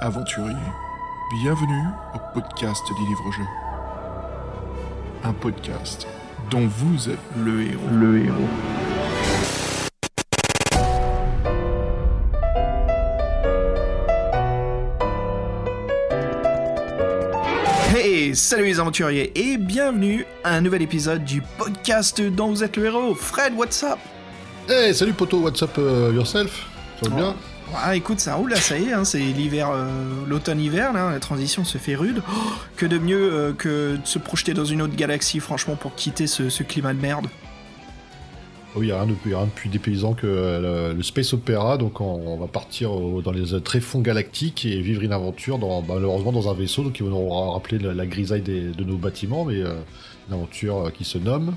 aventuriers, bienvenue au podcast des livres-jeux. Un podcast dont vous êtes le héros. Le héros. Hey, salut les aventuriers et bienvenue à un nouvel épisode du podcast dont vous êtes le héros. Fred, what's up? Hey, salut poto, what's up euh, yourself? Ça va bien? Ah écoute, ça roule là, ça y est, hein, c'est l'hiver, euh, l'automne-hiver là, la transition se fait rude. Oh, que de mieux euh, que de se projeter dans une autre galaxie, franchement, pour quitter ce, climat de merde. Oui, il n'y a, rien de plus dépaysant que euh, le, Space Opera, donc on, va partir dans les tréfonds galactiques et vivre une aventure, bah, malheureusement dans un vaisseau, donc qui va nous rappeler la, grisaille de nos bâtiments, mais une aventure qui se nomme...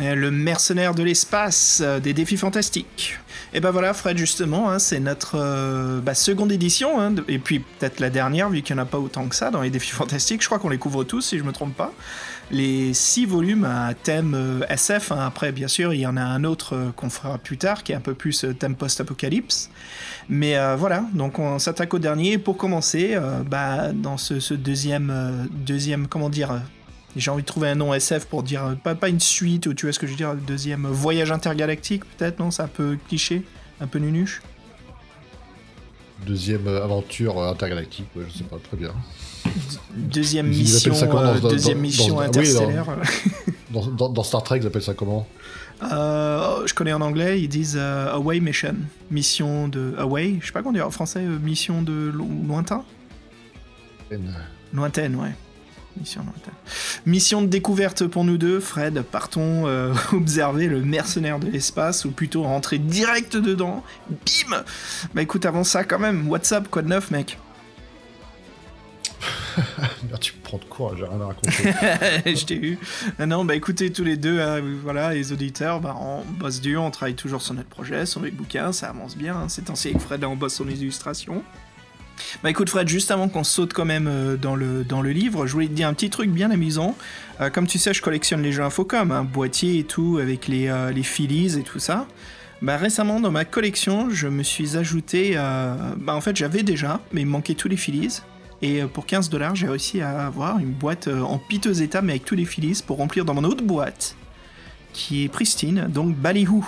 Euh, Le mercenaire de l'espace, euh, des défis fantastiques. Et ben voilà, Fred, justement, hein, c'est notre euh, bah, seconde édition, hein, et puis peut-être la dernière, vu qu'il n'y en a pas autant que ça dans les défis fantastiques. Je crois qu'on les couvre tous, si je me trompe pas. Les six volumes à thème SF. hein. Après, bien sûr, il y en a un autre qu'on fera plus tard, qui est un peu plus thème post-apocalypse. Mais voilà, donc on s'attaque au dernier. Pour commencer, bah, dans ce, ce deuxième, deuxième, comment dire, j'ai envie de trouver un nom SF pour dire euh, pas, pas une suite ou tu vois ce que je veux dire, le deuxième euh, voyage intergalactique peut-être, non C'est un peu cliché, un peu nunuche. Deuxième euh, aventure intergalactique, ouais, je sais pas, très bien. Deuxième Ils mission, appellent ça comment, dans- deuxième dans- mission dans- interstellaire. Dans, Star Trek, ils appellent ça comment? Euh, je connais en anglais, ils disent euh, Away Mission, mission de Away, je sais pas comment dire en français, euh, mission de lo- lointain? Lointaine, ouais. Mission lointaine. Mission de découverte pour nous deux, Fred. Partons euh, observer le mercenaire de l'espace, ou plutôt rentrer direct dedans. Bim Bah écoute, avant ça, quand même, what's up, quoi de neuf, mec? Merde, Tu me prends de court, j'ai rien à raconter. Je t'ai eu. Ah non, bah écoutez, tous les deux, hein, voilà, les auditeurs, bah, on bosse dur, on travaille toujours sur notre projet, sur les bouquins, ça avance bien. Hein. C'est ainsi avec Fred, on bosse sur les illustrations. Bah écoute Fred, juste avant qu'on saute quand même euh, dans, le, livre, je voulais te dire un petit truc bien amusant. Euh, comme tu sais, je collectionne les jeux Infocom, un boîtier et tout, avec les, euh, et tout ça. Bah récemment, dans ma collection, je me suis ajouté... euh, bah en fait, j'avais déjà, mais il manquait tous les Phillies. Et pour 15 dollars, j'ai réussi à avoir une boîte en piteux état, mais avec tous les Phillies, pour remplir dans mon autre boîte, qui est pristine, donc Ballyhoo.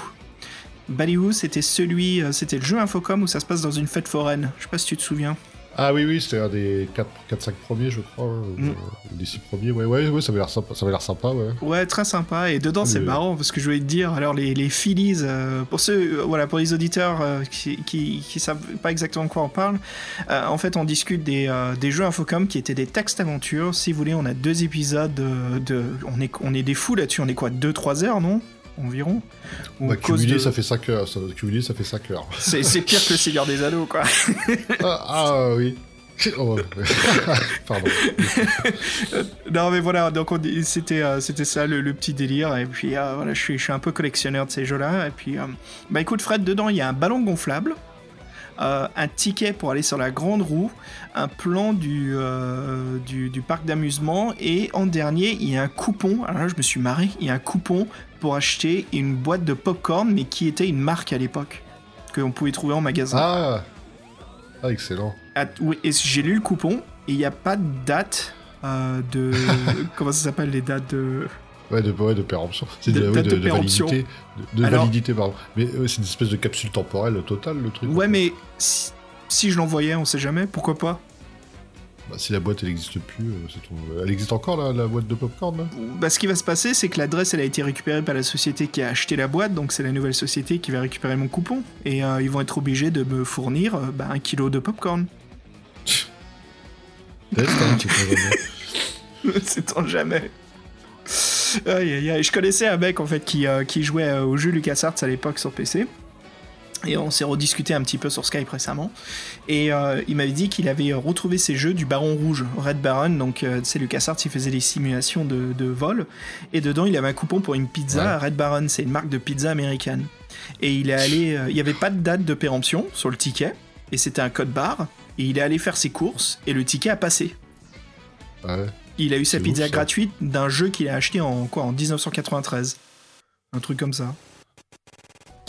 Ballyhoo, c'était celui, euh, c'était le jeu Infocom où ça se passe dans une fête foraine. Je sais pas si tu te souviens. ah oui, oui, c'était un des 4-5 premiers, je crois, Mm. ou des 6 premiers, ouais, ouais, ouais, ça avait l'air sympa, ça avait l'air sympa, ouais. Ouais, très sympa. Et dedans, Ah, c'est mais- marrant parce que je voulais te dire, alors les, les Phillies, euh, pour ceux, euh, voilà, pour les auditeurs euh, qui, qui, qui savent pas exactement de quoi on parle, en fait, on discute des, des jeux Infocom qui étaient des textes aventures. Si vous voulez, on a deux épisodes de, de- on est, on est des fous là-dessus. On est quoi, 2-3 heures, non? Environ. Ou Bah, cumulé, de- ça fait 5 heures, ça, cumulé, ça fait 5 heures. C'est c'est pire que le Seigneur des Anneaux, quoi. ah, ah, oui. Oh. Pardon. Non mais voilà, donc c'était euh, c'était ça le, le petit délire et puis euh, voilà, je suis je suis un peu collectionneur de ces jeux-là et puis euh, bah écoute Fred, dedans il y a un ballon gonflable, euh, un ticket pour aller sur la grande roue, un plan du euh, du, du parc d'amusement et en dernier il y a un coupon. Alors là je me suis marré, il y a un coupon pour acheter une boîte de popcorn mais qui était une marque à l'époque que on pouvait trouver en magasin. Ah, ah excellent. Ah, oui, et j'ai lu le coupon et il n'y a pas de date euh, de. comment ça s'appelle les dates de. Ouais, de, ouais, de péremption. C'est De- de, de, péremption. validité. De, Alors- validité, pardon. Mais ouais, c'est une espèce de capsule temporelle totale, le truc. Ouais, mais si, si je l'envoyais, on sait jamais, pourquoi pas Bah, si la boîte, elle n'existe plus, euh, c'est ton- elle existe encore, la, la boîte de popcorn, là? Bah, Ce qui va se passer, c'est que l'adresse, elle a été récupérée par la société qui a acheté la boîte, donc c'est la nouvelle société qui va récupérer mon coupon. Et euh, ils vont être obligés de me fournir euh, bah, un kilo de popcorn. C'est jamais. Aïe, aïe, aïe. Je connaissais un mec en fait qui, euh, qui jouait euh, au jeu LucasArts à l'époque sur PC. Et on s'est rediscuté un petit peu sur Skype récemment. Et euh, il m'avait dit qu'il avait retrouvé ses jeux du Baron Rouge, Red Baron. Donc, euh, c'est LucasArts, il faisait des simulations de, de vol. Et dedans, il avait un coupon pour une pizza. Ouais. Red Baron, c'est une marque de pizza américaine. Et il est allé. euh, il n'y avait pas de date de péremption sur le ticket. Et c'était un code barre. Et il est allé faire ses courses. Et le ticket a passé. Ouais. Il a eu sa pizza ouf, gratuite d'un jeu qu'il a acheté en quoi en 1993. Un truc comme ça.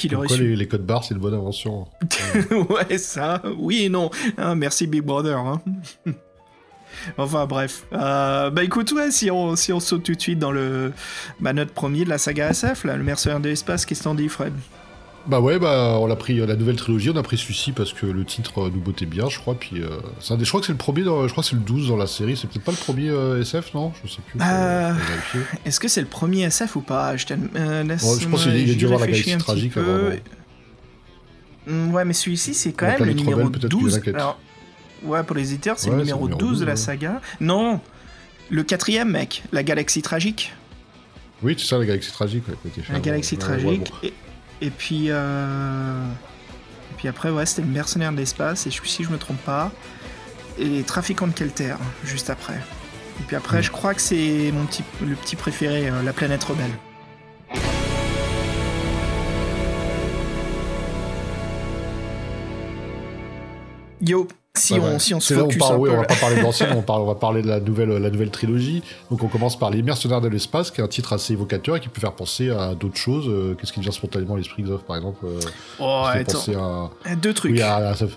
Qu'il aurait su. les, les codes barres, c'est une bonne invention ouais, ça, oui et non. Hein, merci Big Brother. Hein. enfin bref. Euh, bah écoute, ouais, si on, si on saute tout de suite dans le bah, notre premier de la saga SF, là, le mercenaire de l'espace, qu'est-ce que t'en dis, Fred? Bah ouais, bah on a pris la nouvelle trilogie, on a pris celui-ci parce que le titre euh, nous bottait bien, je crois. Puis euh, c'est un des- je crois que c'est le premier, dans- je crois c'est le 12 dans la série. C'est peut-être pas le premier euh, SF, non? Je sais plus. Euh, vérifier. Est-ce que c'est le premier SF ou pas Je, laisse- Ouais, je pense qu'il a- dû avoir la galaxie tragique avant, Mm, Ouais, mais celui-ci, c'est quand même le numéro rebelle, peut-être qu'il y en a 12. qui- Alors, ouais, pour les éditeurs, c'est Ouais, le numéro le numéro 12 de la 12, ouais. saga. Non Le quatrième, mec, la galaxie tragique. Oui, c'est ça, la galaxie tragique. ouais, La galaxie tragique. bon. Et, et puis. euh, Et puis après, ouais, c'était le mercenaire de l'espace. Et celui-ci, je me trompe pas. Et les trafiquants de Kelter, juste après. Et puis après, Mm. je crois que c'est mon petit, le petit préféré, euh, la planète rebelle. Yo, si, Ouais, on, ouais. si on se C'est là où on focus parle- un oui, peu on va pas parler de l'ancienne, on, va parler de la nouvelle, la nouvelle trilogie. Donc on commence par Les Mercenaires de l'espace, qui est un titre assez évocateur et qui peut faire penser à d'autres choses. Euh, Qu'est-ce qui vient spontanément à l'esprit, Xof, par exemple euh, Oh, attends. à... Deux trucs. Oui, à, à- ça-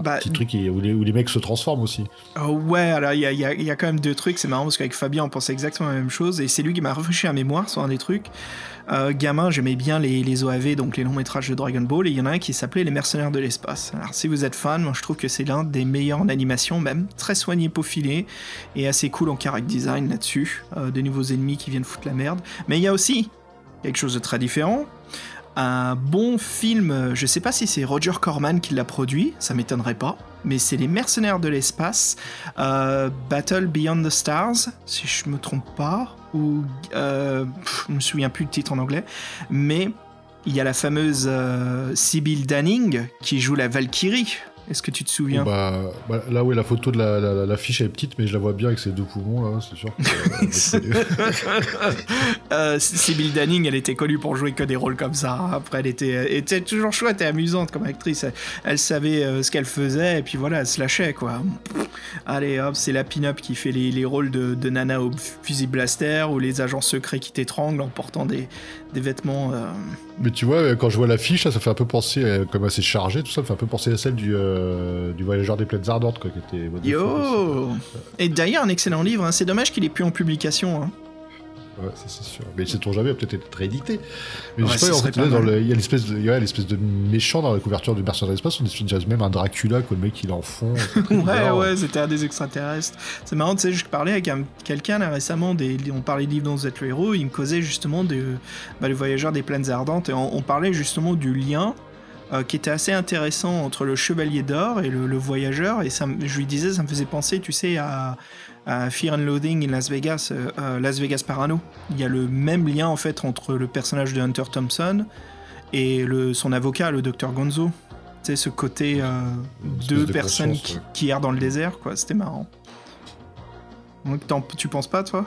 un Bah, petit truc où les, où les mecs se transforment aussi. Oh ouais, alors il y a, il y a- il y a quand même deux trucs, c'est marrant parce qu'avec Fabien on pensait exactement la même chose et c'est lui qui m'a rafraîchi la mémoire sur un des trucs. Euh, gamin, j'aimais bien les, les OAV, donc les longs métrages de Dragon Ball, et il y en a un qui s'appelait Les Mercenaires de l'espace. Alors si vous êtes fan, moi je trouve que c'est l'un des meilleurs en animation, même très soigné, peaufiné, et assez cool en character design là-dessus. Euh, des nouveaux ennemis qui viennent foutre la merde. Mais il y a aussi quelque chose de très différent. Un bon film, je sais pas si c'est Roger Corman qui l'a produit, ça m'étonnerait pas, mais c'est Les Mercenaires de l'espace, euh, Battle Beyond the Stars, si je me trompe pas, ou euh, pff, je me souviens plus le titre en anglais, mais il y a la fameuse euh, Danning qui joue la Valkyrie. Est-ce que tu te souviens? Bah, bah, là, oui, la photo de la, la, la fiche elle est petite, mais je la vois bien avec ses deux poumons, là, c'est sûr. euh, Euh, Danning, elle était connue pour jouer que des rôles comme ça. Après, elle était, elle était toujours chouette et amusante comme actrice. Elle, elle savait euh, ce qu'elle faisait et puis voilà, elle se lâchait quoi. Allez hop, c'est la pin-up qui fait les, les rôles de, de Nana au fusil blaster ou les agents secrets qui t'étranglent en portant des, des vêtements. euh, mais tu vois, quand je vois la fiche, là, ça fait un peu penser, euh, comme assez chargé, tout ça, ça fait un peu penser à celle du, euh, du Voyageur des Plaines Ardentes, quoi, qui était... Yo Et d'ailleurs, un excellent livre. hein. C'est dommage qu'il ait plus en publication. hein. Ouais, ça c'est sûr. Mais sait-on jamais, peut-être être réédité. Mais Ouais, je sais pas, en fait, pas là, dans mal. le- il y a l'espèce de, l'espèce de méchant dans la couverture du Mercenaire de l'espace, on dirait même un Dracula, quoi, le mec il est en fond. c'est Ouais, bizarre. ouais, c'était un des extraterrestres. C'est marrant, tu sais, je parlais avec un- quelqu'un là récemment, des, on parlait de livres dont vous êtes le héros, il me causait justement de, bah, le voyageur des plaines ardentes, et on, on parlait justement du lien euh, qui était assez intéressant entre le chevalier d'or et le, le voyageur, et ça, je lui disais, ça me faisait penser, tu sais, à, à Fear and Loathing in Las Vegas, euh, Las Vegas Parano. Il y a le même lien en fait entre le personnage de Hunter Thompson et le, son avocat, le docteur Gonzo. Tu sais, ce côté euh, deux de personnes qui, ouais. qui errent dans le désert, quoi. C'était marrant. Donc, tu penses pas, toi?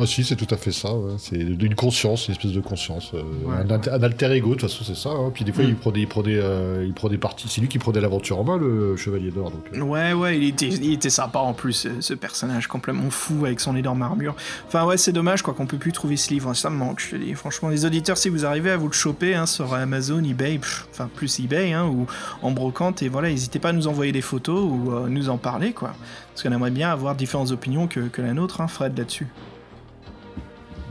Ah si, c'est tout à fait ça, ouais. c'est une conscience, une espèce de conscience. euh, Ouais. un, alter- un alter ego, de toute façon c'est ça. hein. Puis des fois Mm. il prenait, il prenait, euh, il prenait parti, c'est lui qui prenait l'aventure en main, le Chevalier d'Or. Donc, euh. Ouais, ouais, il était, il était sympa en plus, ce, personnage complètement fou avec son énorme armure. Enfin, ouais, c'est dommage, quoi, qu'on peut plus trouver ce livre. Ça me manque, je te dis. Franchement, les auditeurs, si vous arrivez à vous le choper hein, sur Amazon, eBay, pff, enfin, plus eBay, hein, ou en brocante, et voilà, n'hésitez pas à nous envoyer des photos ou nous en parler, quoi. Parce qu'on aimerait bien avoir différentes opinions que, que la nôtre, hein, Fred, là-dessus.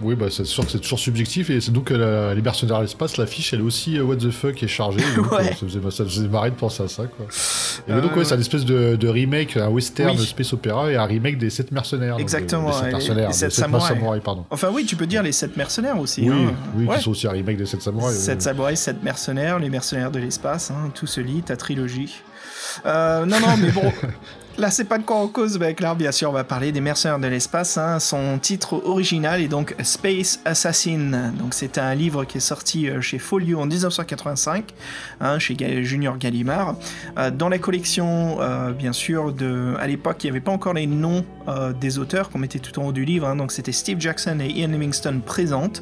Oui, bah c'est sûr que c'est toujours subjectif et c'est donc la, les mercenaires à l'espace, l'affiche elle est aussi euh, what the fuck est chargée. donc, Ouais. euh, ça, faisait, ça faisait marrer de penser à ça quoi. Et donc Euh, ouais, c'est une espèce de, de remake, un western Oui. space opéra et un remake des 7 mercenaires. donc, Exactement, euh, des sept ouais, mercenaires, les des sept sept samouraïs. samouraïs, pardon. Enfin, oui, tu peux dire les sept mercenaires aussi. Oui, hein. oui, Ouais. qui sont aussi un remake des 7 samouraïs. oui, 7 oui. samouraïs, 7 mercenaires, les mercenaires de l'espace, hein, tout se lit, ta trilogie. Euh, non, non, mais bon, là c'est pas de quoi en cause, mec. Là, bien sûr, on va parler des mercenaires de l'espace. hein. Son titre original est donc Space Assassin. Donc c'est un livre qui est sorti euh, chez Folio en 1985, hein, chez Junior Gallimard. Euh, dans la collection, euh, bien sûr, de, à l'époque, il n'y avait pas encore les noms des auteurs qu'on mettait tout en haut du livre. hein. donc c'était Steve Jackson et Ian Livingstone présentes.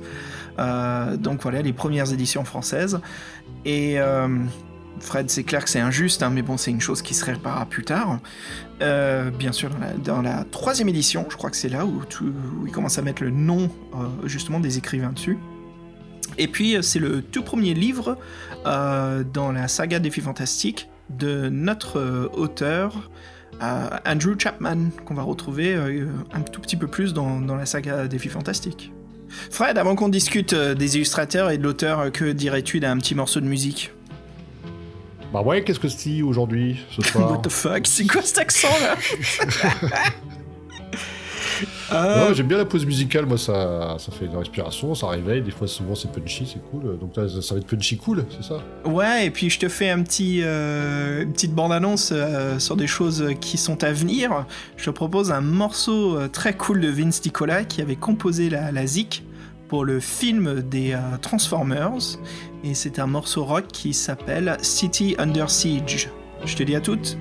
Donc voilà, les premières éditions françaises. Et Fred, c'est clair que c'est injuste, hein, mais bon, c'est une chose qui se réparera plus tard. Euh, bien sûr, dans la, troisième édition, je crois que c'est là où, tout- où ils commencent à mettre le nom euh, justement des écrivains dessus. Et puis, c'est le tout premier livre dans la saga filles fantastiques de notre auteur, Andrew Chapman, qu'on va retrouver un tout petit peu plus dans, la saga filles fantastiques. Fred, avant qu'on discute des illustrateurs et de l'auteur, que dirais-tu d'un petit morceau de musique? Bah ouais, qu'est-ce que c'est aujourd'hui, ce soir What the fuck C'est quoi cet accent là euh... J'aime bien la pause musicale, moi ça, ça fait une respiration, ça réveille, des fois souvent c'est punchy, c'est cool. Donc là, ça va être punchy cool, c'est ça? Ouais, et puis je te fais un petit, euh, une petite bande-annonce euh, sur des choses qui sont à venir. Je te propose un morceau euh, très cool de Vince Nicola qui avait composé la, la ZIC pour le film des Transformers et c'est un morceau rock qui s'appelle City Under Siege. Je te dis à toutes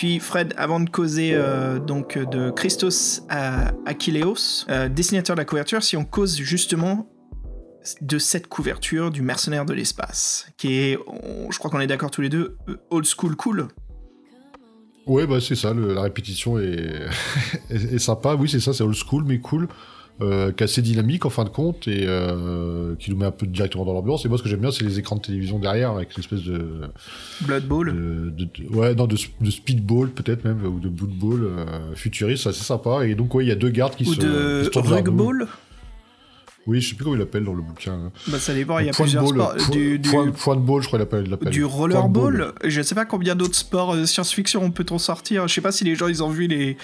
puis Fred, avant de causer euh, donc de Christos à Achilleos, euh, dessinateur de la couverture, si on cause justement de cette couverture du mercenaire de l'espace, qui est, je crois qu'on est d'accord tous les deux, old school cool. Ouais, bah c'est ça, la répétition est sympa. Oui, c'est ça, c'est old school, mais cool. Euh, qui est assez dynamique en fin de compte et euh, qui nous met un peu directement dans l'ambiance. Et moi, ce que j'aime bien, c'est les écrans de télévision derrière avec l'espèce de, Blood Bowl. de, de- de- ouais, non, de, de speedball peut-être même ou de bloodball euh, futuriste, c'est assez sympa. Et donc, ouais, il y a deux gardes qui Ou se, de qui Oui, je sais plus comment il l'appelle dans le bouquin. hein. Bah, ça dépend, il y a plusieurs ball, sports. point- Du, du, point- point de ball, je crois qu'il l'appelle. du rollerball. Je sais pas combien d'autres sports euh, science-fiction on peut-on sortir. Je sais pas si les gens ils ont vu les.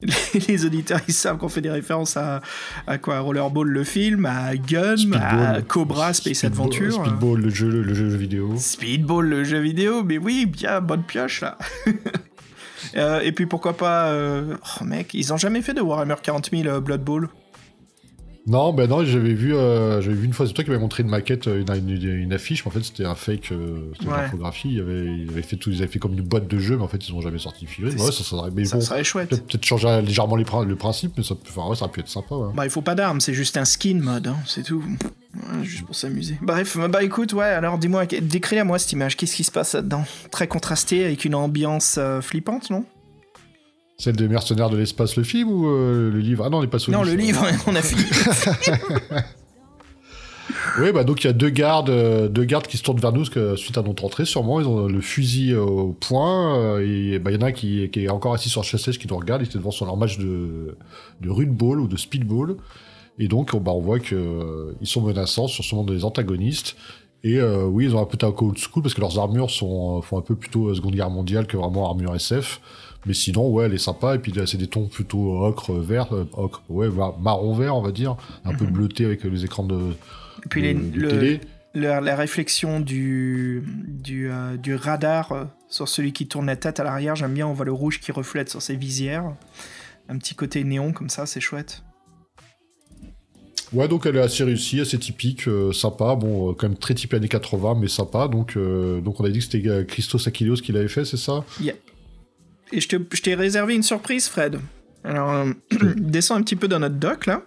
Les, les auditeurs ils savent qu'on fait des références à, à quoi? Rollerball le film, à Gun, à. Cobra Space Speedball- Adventure. Speedball, le jeu, le jeu vidéo. Speedball, le jeu vidéo, mais oui, bien, bonne pioche là. Euh, et puis pourquoi pas. euh, Oh mec, ils ont jamais fait de Warhammer 40 000 euh, Blood Bowl? Non, ben non, j'avais vu, euh, j'avais vu une fois, c'est toi qui m'avais montré une maquette, euh, une, une- une affiche, mais en fait c'était un fake, euh, c'était Ouais. une infographie. Ils avaient, ils avaient fait tout, ils avaient fait comme une boîte de jeu, mais en fait ils ont jamais sorti de figurine. C'est- Ouais, ça, aurait- mais Ça bon, serait chouette. peut-être changer légèrement les le principe, mais ça, enfin, ouais, ça aurait pu être sympa. Ouais. Bah, il faut pas d'armes, c'est juste un skin mode, hein, c'est tout. Ouais, juste pour s'amuser. Bref, bah écoute, ouais, alors dis-moi, décris-la moi cette image, qu'est-ce qui se passe là-dedans? Très contrasté, avec une ambiance euh, flippante, non? Celle des mercenaires de l'espace, le film ou euh, le livre? Ah non, on est pas sur Non, le livre, on a fini. Oui, bah donc il y a deux gardes, euh, deux gardes qui se tournent vers nous que, suite à notre entrée, sûrement, ils ont le fusil au poing. euh, et bah, il y en a un qui, qui est encore assis sur le chassage qui nous regarde. Il était devant son leur match de, de rudeball ou de speedball. Et donc, on, bah, on voit que euh, ils sont menaçants, sur sûrement des antagonistes. Et oui, ils ont un peu taco old school parce que leurs armures sont, font un peu plutôt Seconde Guerre mondiale que vraiment armure SF. Mais sinon, ouais, elle est sympa. Et puis là, c'est des tons plutôt ocre, vert, euh, ocre, ouais, ma- marron vert, on va dire, un peu bleuté avec les écrans de, Et puis les- de- de le- télé. le- la réflexion du, du, euh, du radar euh, sur celui qui tourne la tête à l'arrière, j'aime bien, on voit le rouge qui reflète sur ses visières. Un petit côté néon comme ça, c'est chouette. Ouais, donc elle est assez réussie, assez typique, euh, sympa. Bon, quand même très typé années 80, mais sympa. Donc, donc on a dit que c'était Christos Achilleos qui l'avait fait, c'est ça? Et je t'ai réservé une surprise, Fred. Alors, euh, descends un petit peu dans notre doc, là.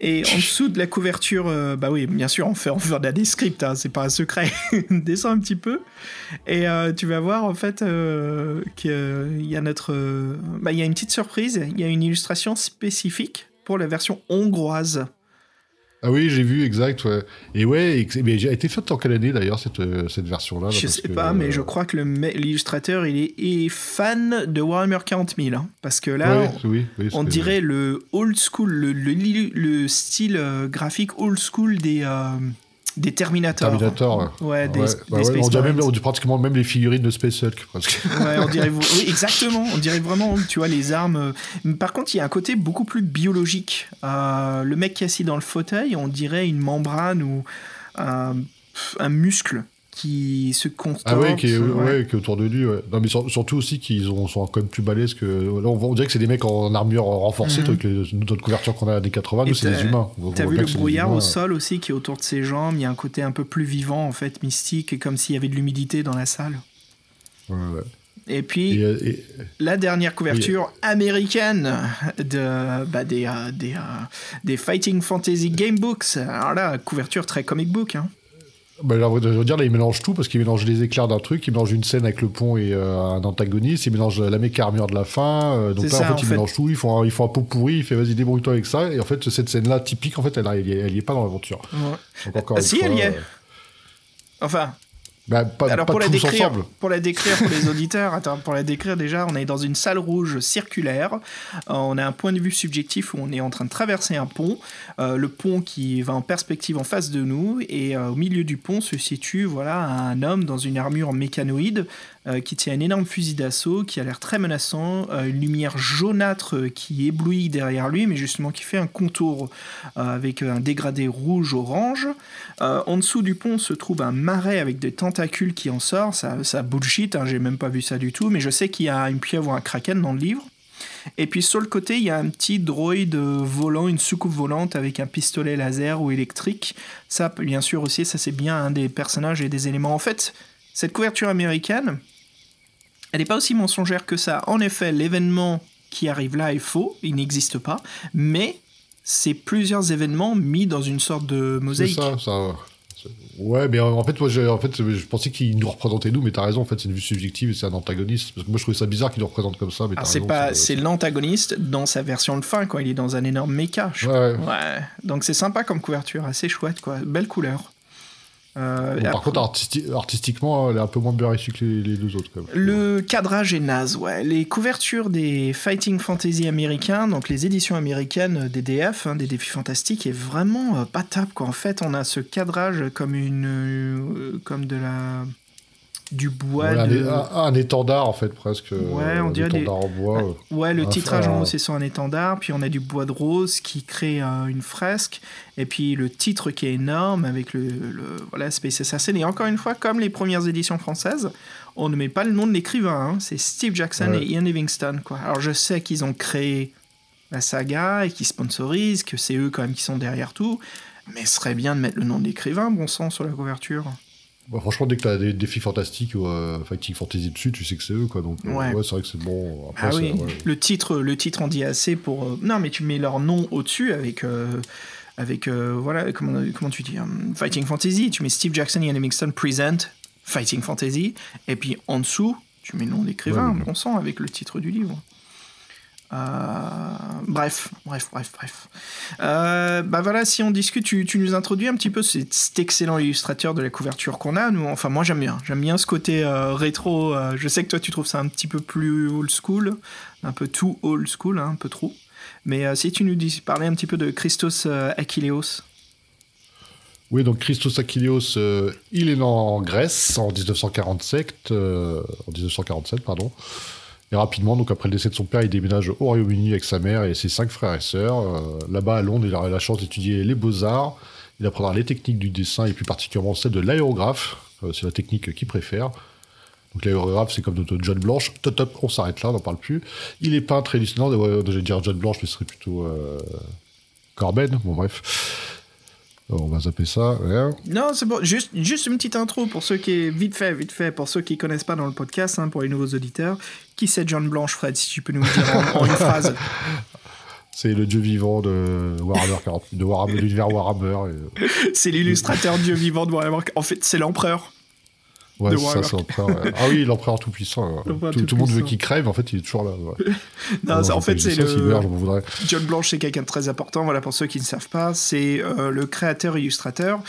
Et en dessous de la couverture, euh, bah oui, bien sûr, on fait, on fait des scripts, hein, c'est pas un secret. descends un petit peu. Et euh, tu vas voir, en fait, qu'il y a notre. bah, il y a une petite surprise. Il y a une illustration spécifique pour la version hongroise. Ah oui, j'ai vu, exact, ouais. Et ouais, mais elle a été faite en quelle année d'ailleurs, cette, euh, cette version-là là, je sais que, pas, mais je euh, crois que l'illustrateur, il est, est fan de Warhammer 40 000. hein, parce que là, ouais, oui, oui, On dirait le old school, le, le- le style euh, graphique old school des, euh, des Terminator. Terminator. Ouais, des, Ouais, des bah ouais, Space on dirait même, on pratiquement même les figurines de Space Hulk, presque. Ouais, on dirait, oui, exactement. On dirait vraiment, tu vois, les armes. euh, Par contre, il y a un côté beaucoup plus biologique. Euh, le mec qui est assis dans le fauteuil, on dirait une membrane ou un, un muscle qui se contorse. Ah ouais, qui est, ouais. ouais, qui est autour de lui, ouais. Non, mais sur- surtout aussi qu'ils ont- sont quand même plus balèzes que. Là, on, on dirait que c'est des mecs en armure renforcée, les, notre couverture qu'on a des 80, Et nous, c'est des humains. T'as vu le brouillard au sol aussi qui est autour de ses jambes. Il y a un côté un peu plus vivant, en fait, mystique, comme s'il y avait de l'humidité dans la salle. Ouais, ouais. Et puis, Et, euh, et- la dernière couverture américaine de, bah, des, euh, des, euh, des Fighting Fantasy Game Books. Alors là, couverture très comic book. Hein. Bah, je veux dire, là, il mélange tout parce qu'il mélange les éclairs d'un truc, il mélange une scène avec le pont et euh, un antagoniste, il mélange la méca armure de la fin. euh, donc là, ça, en fait, en il fait. mélange tout. Ils font, un, ils font un pot pourri, il fait vas-y, débrouille-toi avec ça. Et en fait, cette scène-là, typique, en fait, elle, elle, y est- elle y est pas dans l'aventure. Donc, encore Ah, une si, fois, elle y est. euh, Enfin, bah, pas, alors pas pour la, décrire, pour la décrire pour les auditeurs, attends, pour la décrire déjà, on est dans une salle rouge circulaire. Euh, on a un point de vue subjectif où on est en train de traverser un pont. Euh, le pont qui va en perspective en face de nous et euh, au milieu du pont se situe voilà un homme dans une armure mécanoïde euh, qui tient un énorme fusil d'assaut qui a l'air très menaçant, euh, une lumière jaunâtre euh, qui éblouit derrière lui, mais justement qui fait un contour avec un dégradé rouge-orange. En dessous du pont se trouve un marais avec des tentacules qui en sort. Ça, ça bullshit, hein, j'ai même pas vu ça du tout, mais je sais qu'il y a une pieuvre ou un kraken dans le livre. Et puis sur le côté, il y a un petit droïde volant, une soucoupe volante avec un pistolet laser ou électrique. Ça, bien sûr aussi, ça c'est bien un des personnages et des éléments. En fait, cette couverture américaine, elle n'est pas aussi mensongère que ça. En effet, l'événement qui arrive là est faux, il n'existe pas, mais c'est plusieurs événements mis dans une sorte de C'est mosaïque. ça, ça. Ouais, mais en fait, moi, je, en fait, je pensais qu'il nous représentait nous, mais t'as raison, en fait, c'est une vue subjective et c'est un antagoniste. Parce que moi, je trouvais ça bizarre qu'il nous représente comme ça. Mais ah, c'est pas, c'est l'antagoniste dans sa version de fin, quand il est dans un énorme méca. Ouais. ouais. Donc c'est sympa comme couverture, assez chouette, quoi. Belle couleur. Euh, par contre, artistiquement, elle est un peu moins bien réussie que les, deux autres. Le cadrage est naze, ouais. Les couvertures des Fighting Fantasy américains, donc les éditions américaines des DF, hein, des défis fantastiques, est vraiment euh, pas top. Quoi. En fait, on a ce cadrage comme une, euh, comme de la du bois. un, étendard en fait presque. Ouais, on dirait des... en bois. Ouais, le titrage en haut c'est sur un étendard, puis on a du bois de rose qui crée euh, une fresque, et puis le titre qui est énorme avec le, voilà Space Assassin. Et encore une fois, comme les premières éditions françaises, on ne met pas le nom de l'écrivain, hein. c'est Steve Jackson et Ian Livingstone quoi. Alors je sais qu'ils ont créé la saga et qu'ils sponsorisent, que c'est eux quand même qui sont derrière tout, mais ce serait bien de mettre le nom de l'écrivain, bon sang, sur la couverture. Bah, franchement, dès que tu as des défis fantastiques ou euh, Fighting Fantasy dessus, tu sais que c'est eux, quoi. Donc, euh, ouais, c'est vrai que c'est bon. ah oui, le titre, le titre en dit assez pour. Euh, non, mais tu mets leur nom au-dessus avec. avec voilà, comment, comment tu dis Fighting Fantasy, tu mets Steve Jackson et Annie Mixon present Fighting Fantasy, et puis en dessous, tu mets le nom d'écrivain, bon sang, avec le titre du livre. Euh, bref, bref, bref, bref. Euh, bah voilà, si on discute, tu, nous introduis un petit peu cet, excellent illustrateur de la couverture qu'on a. Nous, enfin, moi j'aime bien. J'aime bien ce côté euh, rétro. je sais que toi tu trouves ça un petit peu plus old school, un peu tout old school, hein, un peu trop. Mais si tu nous dis, parler un petit peu de Christos Achilleos. Oui, donc Christos Achilleos, il est né en Grèce en 1947, en 1947 pardon. Et rapidement, donc après le décès de son père, il déménage au Royaume-Uni avec sa mère et ses cinq frères et sœurs. Euh, là-bas, à Londres, il aura la chance d'étudier les beaux-arts. Il apprendra les techniques du dessin et plus particulièrement celle de l'aérographe. Euh, c'est la technique qu'il préfère. Donc l'aérographe, c'est comme notre John Blanche. Top, top, on s'arrête là, on n'en parle plus. Il est peintre et illustrateur. je vais dire John Blanche, mais ce serait plutôt euh, Corben. Bon, bref. On va zapper ça. Non, c'est bon. Juste, juste une petite intro pour ceux qui, vite fait, vite fait, pour ceux qui connaissent pas dans le podcast, hein, pour les nouveaux auditeurs. Qui c'est John Blanche, Fred, si tu peux nous le dire en, une phrase? C'est le dieu vivant de Warhammer 40, de Warhammer, l'univers Warhammer. c'est l'illustrateur dieu vivant de Warhammer. En fait, c'est l'empereur. Ouais, ça, c'est l'empereur. Ah oui, l'empereur tout puissant. Tout, le monde veut qu'il crève, en fait, il est toujours là. non, en fait, c'est le. John Blanche, c'est quelqu'un de très important. Voilà, pour ceux qui ne savent pas, c'est euh, le créateur-illustrateur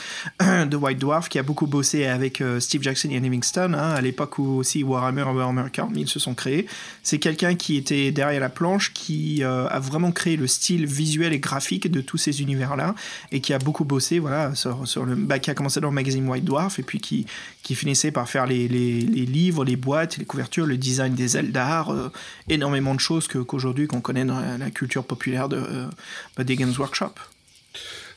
de White Dwarf qui a beaucoup bossé avec euh, Steve Jackson et Livingstone, hein, à l'époque où aussi Warhammer et Warhammer 40 se sont créés. C'est quelqu'un qui était derrière la planche, qui euh, a vraiment créé le style visuel et graphique de tous ces univers-là, et qui a beaucoup bossé, voilà, sur, sur le. Bah, qui a commencé dans le magazine White Dwarf, et puis qui, qui finissait par faire les, les, livres, les boîtes, les couvertures, le design des Eldar, euh, énormément de choses qu'aujourd'hui qu'on connaît dans la, culture populaire de, euh, bah, des Games Workshop.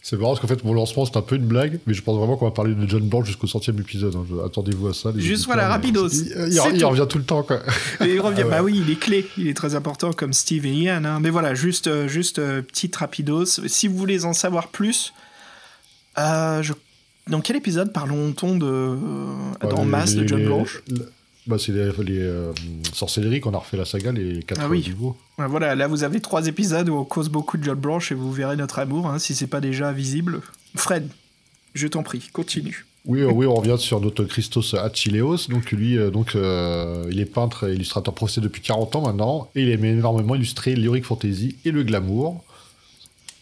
C'est marrant parce qu'en fait, mon lancement, c'est un peu une blague, mais je pense vraiment qu'on va parler de John Ball jusqu'au centième épisode. Hein. Attendez-vous à ça. Juste voilà, rapidos. Il, revient tout le temps, quoi. il revient, ah bah oui, il est clé, il est très important comme Steve et Ian. Hein. Mais voilà, juste, euh, juste petite rapidos. Si vous voulez en savoir plus, je dans quel épisode parlons-on de euh, dans masse de John Blanche bah, c'est les, euh, sorcelleries qu'on a refait la saga, les quatre ah oui. niveaux. voilà, là vous avez trois épisodes où on cause beaucoup de John Blanche et vous verrez notre amour, hein, si c'est pas déjà visible. Fred, je t'en prie, continue. Oui, oui, on revient sur notre Christos Achilleos. Donc lui, euh, donc, il est peintre et illustrateur professionnel depuis 40 ans maintenant, et il aime énormément illustrer l'heroic fantasy et le glamour.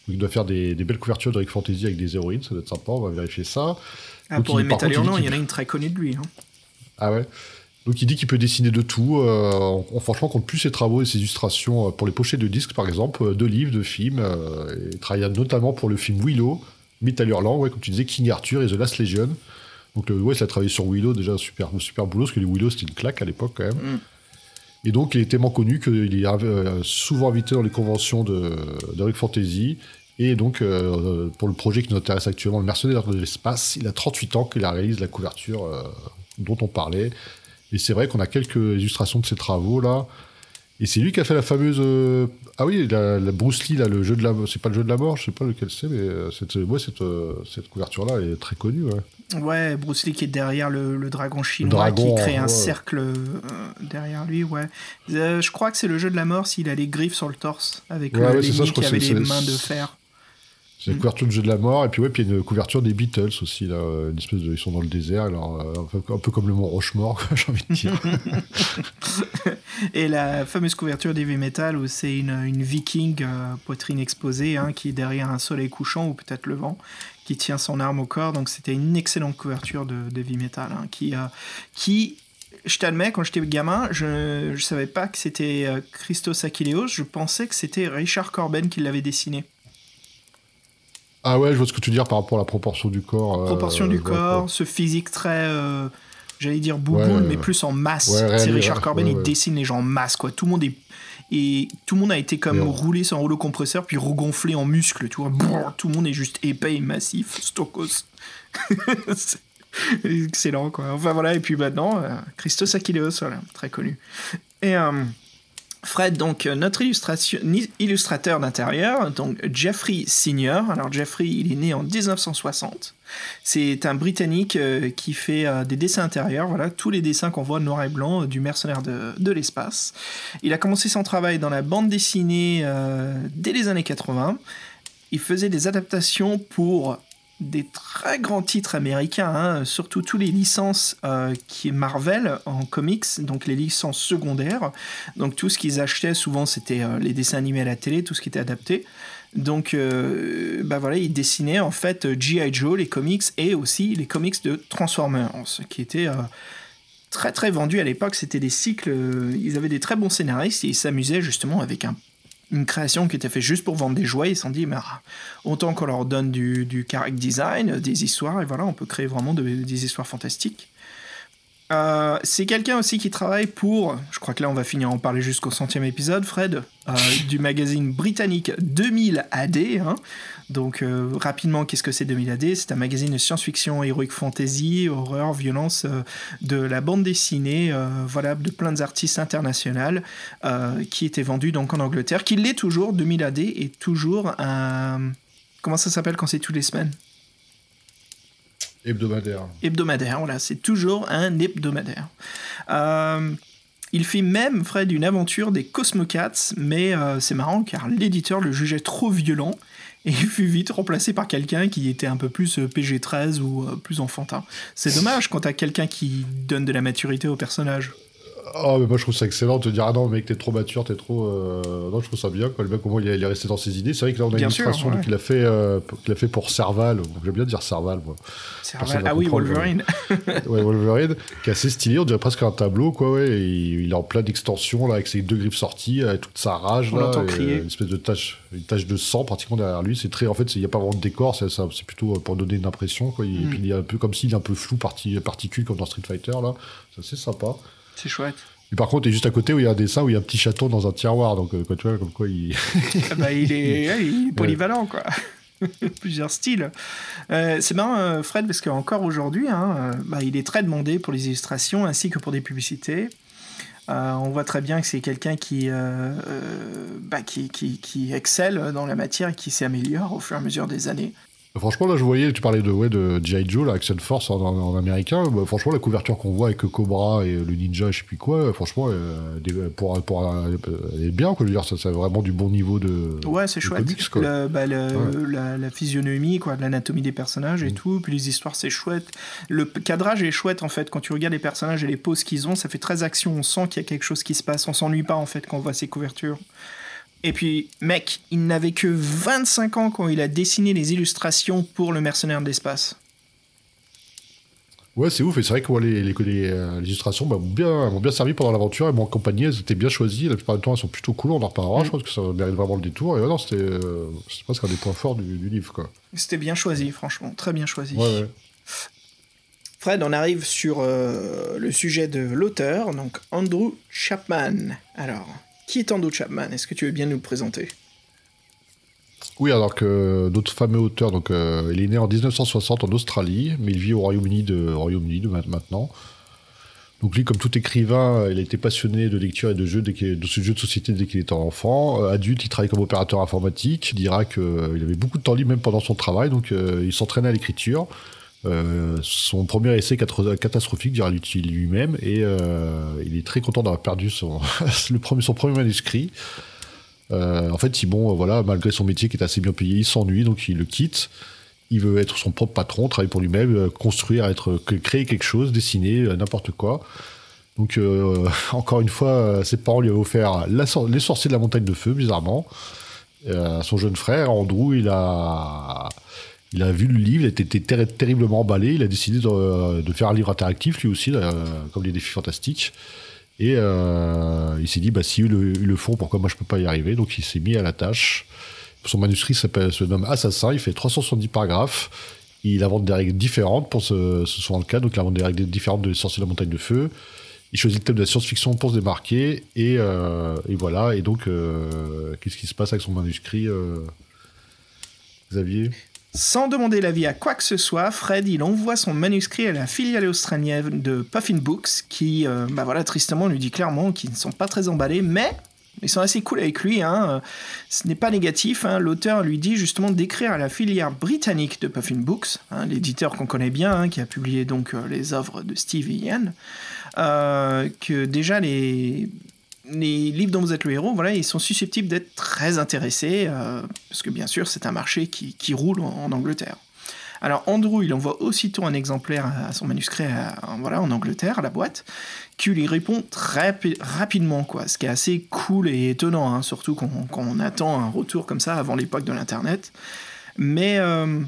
Il doit faire des, belles couvertures de Fantasy avec des héroïnes, ça doit être sympa, on va vérifier ça. Ah, pour les Metal il, y en a une très connue de lui. Hein. Ah ouais donc il dit qu'il peut dessiner de tout. Euh, on, franchement, compte plus ses travaux et ses illustrations euh, pour les pochettes de disques, par exemple, euh, de livres, de films. il travaille notamment pour le film Willow, Metal Hurlant, ouais, comme tu disais, King Arthur et The Last Legion. Donc ouais, il a travaillé sur Willow, déjà super, super boulot, parce que les Willow c'était une claque à l'époque quand même. Mm. Et donc il est tellement connu qu'il est souvent invité dans les conventions de, de Rick Fantasy. Et donc, euh, pour le projet qui nous intéresse actuellement, le mercenaire de l'espace, il a 38 ans qu'il réalise la couverture euh, dont on parlait. Et c'est vrai qu'on a quelques illustrations de ses travaux là. Et c'est lui qui a fait la fameuse. Euh, ah oui, la, Bruce Lee, là, le jeu de la. C'est pas le jeu de la mort, je sais pas lequel c'est, mais cette, ouais, cette, cette couverture-là est très connue. Ouais. ouais. Bruce Lee qui est derrière le, dragon chinois, qui crée un cercle derrière lui, ouais. je crois que c'est le jeu de la mort s'il a les griffes sur le torse, avec ouais, qui avait les mains de fer. C'est la couverture de jeu de la mort, et puis ouais, puis il y a une couverture des Beatles aussi, là, une espèce de, ils sont dans le désert, alors euh, un peu, comme le Mont Rochemort, j'ai envie de dire. et la fameuse couverture d'Heavy Metal où c'est une, une, viking euh, poitrine exposée, hein, qui est derrière un soleil couchant ou peut-être le vent, qui tient son arme au corps. Donc c'était une excellente couverture de, Heavy Metal, hein, qui, euh, qui je t'admets, quand j'étais gamin, je ne savais pas que c'était Christos Achilleos, je pensais que c'était Richard Corben qui l'avait dessiné. Ah ouais, je vois ce que tu veux dire par rapport à la proportion du corps. Euh, proportion du corps, ce physique très, euh, j'allais dire bouboune, mais plus en masse. c'est Richard Corbin, il dessine les gens en masse, quoi. Tout le monde est et tout le monde a été comme roulé sur un rouleau compresseur puis regonflé en muscles, tu vois. tout le monde est juste épais et massif, Stokos. excellent, quoi. Enfin voilà, et puis maintenant, euh, Christos Achilleos, voilà, très connu. Et Fred, donc euh, notre illustrateur d'intérieur, donc Jeffrey Senior. Alors Jeffrey, il est né en 1960. C'est un Britannique euh, qui fait euh, des dessins intérieurs, voilà, tous les dessins qu'on voit noir et blanc du mercenaire de, l'espace. Il a commencé son travail dans la bande dessinée dès les années 80. Il faisait des adaptations pour des très grands titres américains, hein, surtout tous les licences euh, qui est Marvel en comics, donc les licences secondaires. Donc tout ce qu'ils achetaient souvent c'était euh, les dessins animés à la télé, tout ce qui était adapté. Donc euh, bah voilà, ils dessinaient en fait G.I. Joe, les comics, et aussi les comics de Transformers, qui étaient très très vendus à l'époque. C'était des cycles, ils avaient des très bons scénaristes et ils s'amusaient justement avec un une création qui était faite juste pour vendre des jouets. Ils se sont dit, mais ah, autant qu'on leur donne du, du design, des histoires, et voilà, on peut créer vraiment des histoires fantastiques. Euh, c'est quelqu'un aussi qui travaille pour, je crois que là on va finir en parler jusqu'au centième épisode, Fred, euh, du magazine britannique 2000 AD. Hein. Donc euh, rapidement, qu'est-ce que c'est 2000 AD C'est un magazine de science-fiction, heroic fantasy, horreur, violence, de la bande dessinée, voilà, de plein d'artistes internationaux qui était vendu donc en Angleterre, qui l'est toujours. 2000 AD est toujours un... Comment ça s'appelle quand c'est tous les semaines? Hebdomadaire. Hebdomadaire, voilà, c'est toujours un hebdomadaire. Euh, il fit même, Fred, une aventure des Cosmocats, mais euh, c'est marrant car l'éditeur le jugeait trop violent et il fut vite remplacé par quelqu'un qui était un peu plus euh, PG-13 ou plus enfantin. C'est dommage quand t'as quelqu'un qui donne de la maturité au personnage. Oh, mais moi je trouve ça excellent de te dire Ah non, mec, t'es trop mature, t'es trop. Euh, non, je trouve ça bien. Quoi. Le mec, au moins, il est resté dans ses idées. C'est vrai que là, on a une illustration qu'il a, fait, euh, qu'il a fait pour Serval. J'aime bien dire Serval, moi. Serval, ah oui, Wolverine. ouais, Wolverine, qui est assez stylé. On dirait presque un tableau, quoi, ouais. il est en plein d'extension, là, avec ses deux griffes sorties, avec toute sa rage, là. une espèce de tache, une tache de sang pratiquement derrière lui. C'est très. En fait, il n'y a pas vraiment de décor, c'est, c'est plutôt pour donner une impression, quoi. Et mm. puis, il est un peu comme s'il est un peu flou, parti, particule, comme dans Street Fighter, là. C'est assez sympa. C'est chouette. Et par contre, il est juste à côté où il y a un dessin où il y a un petit château dans un tiroir. Donc, euh, quoi, tu vois, comme quoi il. Ah bah, il, est, polyvalent, quoi. Plusieurs styles. Euh, c'est marrant, euh, Fred, parce qu'encore aujourd'hui, hein, bah, il est très demandé pour les illustrations ainsi que pour des publicités. on voit très bien que c'est quelqu'un qui, bah, qui, qui, qui, excelle dans la matière et qui s'améliore au fur et à mesure des années. Franchement, là, je voyais, tu parlais de, ouais, de G.I. Joe, là, Action Force en, américain. Bah, franchement, la couverture qu'on voit avec Cobra et le ninja, je sais plus quoi, franchement, euh, pour, pour, elle est bien, quoi. Je veux dire, ça, c'est vraiment du bon niveau de. Ouais, c'est chouette. Bah, la, physionomie, quoi, l'anatomie des personnages et mm. tout. Puis les histoires, c'est chouette. Le cadrage est chouette, en fait. Quand tu regardes les personnages et les poses qu'ils ont, ça fait très action. On sent qu'il y a quelque chose qui se passe. On s'ennuie pas, en fait, quand on voit ces couvertures. Et puis, mec, il n'avait que 25 ans quand il a dessiné les illustrations pour le mercenaire de l'espace. Ouais, c'est ouf, et c'est vrai que les, les, euh, les, illustrations m'ont bien, bien servi pendant l'aventure, elles m'ont accompagné, elles étaient bien choisies, la plupart du temps elles sont plutôt cool, on en reparlera, je pense que ça mérite vraiment le détour, et non, c'était euh, presque un des points forts du, livre, quoi. C'était bien choisi, franchement, très bien choisi. Ouais, ouais. Fred, on arrive sur euh, le sujet de l'auteur, donc Andrew Chapman. Alors, qui est Andrew Chapman? Est-ce que tu veux bien nous le présenter? Oui, alors que d'autres fameux auteurs, donc euh, il est né en 1960 en Australie, mais il vit au Royaume-Uni de, Royaume-Uni de maintenant. Donc lui, comme tout écrivain, il a été passionné de lecture et de jeux, de ce jeu de société dès qu'il était enfant. Euh, adulte, il travaille comme opérateur informatique. Il dira qu'il euh, avait beaucoup de temps libre même pendant son travail, donc il s'entraînait à l'écriture. Son premier essai catastrophique, dira-t-il lui-même, et il est très content d'avoir perdu son, premier, manuscrit. en fait, bon, voilà, malgré son métier qui est assez bien payé, il s'ennuie, donc il le quitte. Il veut être son propre patron, travailler pour lui-même, construire, créer quelque chose, dessiner, n'importe quoi. Donc, encore une fois, ses parents lui ont offert Les Sorciers de la Montagne de Feu, bizarrement. son jeune frère, Andrew, il a il a vu le livre, il était terriblement emballé. Il a décidé de, faire un livre interactif, lui aussi, comme les défis fantastiques. Et euh, il s'est dit, bah, si eux le, font, pourquoi moi je peux pas y arriver? Donc il s'est mis à la tâche. Son manuscrit se nomme Assassin. Il fait 370 paragraphes. Il invente des règles différentes pour ce, ce soit le cas. Donc il invente des règles différentes de Sorcier de la Montagne de Feu. Il choisit le thème de la science-fiction pour se démarquer. Et, euh, voilà. Et donc, euh, qu'est-ce qui se passe avec son manuscrit, Xavier? Sans demander l'avis à quoi que ce soit, Fred il envoie son manuscrit à la filiale australienne de Puffin Books, qui, euh, bah tristement lui dit clairement qu'ils ne sont pas très emballés, mais ils sont assez cool avec lui. Hein. Ce n'est pas négatif. Hein. L'auteur lui dit justement d'écrire à la filière britannique de Puffin Books, hein, l'éditeur qu'on connaît bien, qui a publié donc euh, les œuvres de Steve Ian, euh, que déjà les les livres dont vous êtes le héros, voilà, ils sont susceptibles d'être très intéressés, euh, parce que bien sûr, c'est un marché qui, roule en, Angleterre. Alors Andrew, il envoie aussitôt un exemplaire à son manuscrit voilà, en Angleterre, à la boîte, qui lui répond très rapidement, quoi, ce qui est assez cool et étonnant, hein, surtout quand, on attend un retour comme ça avant l'époque de l'Internet. Mais euh,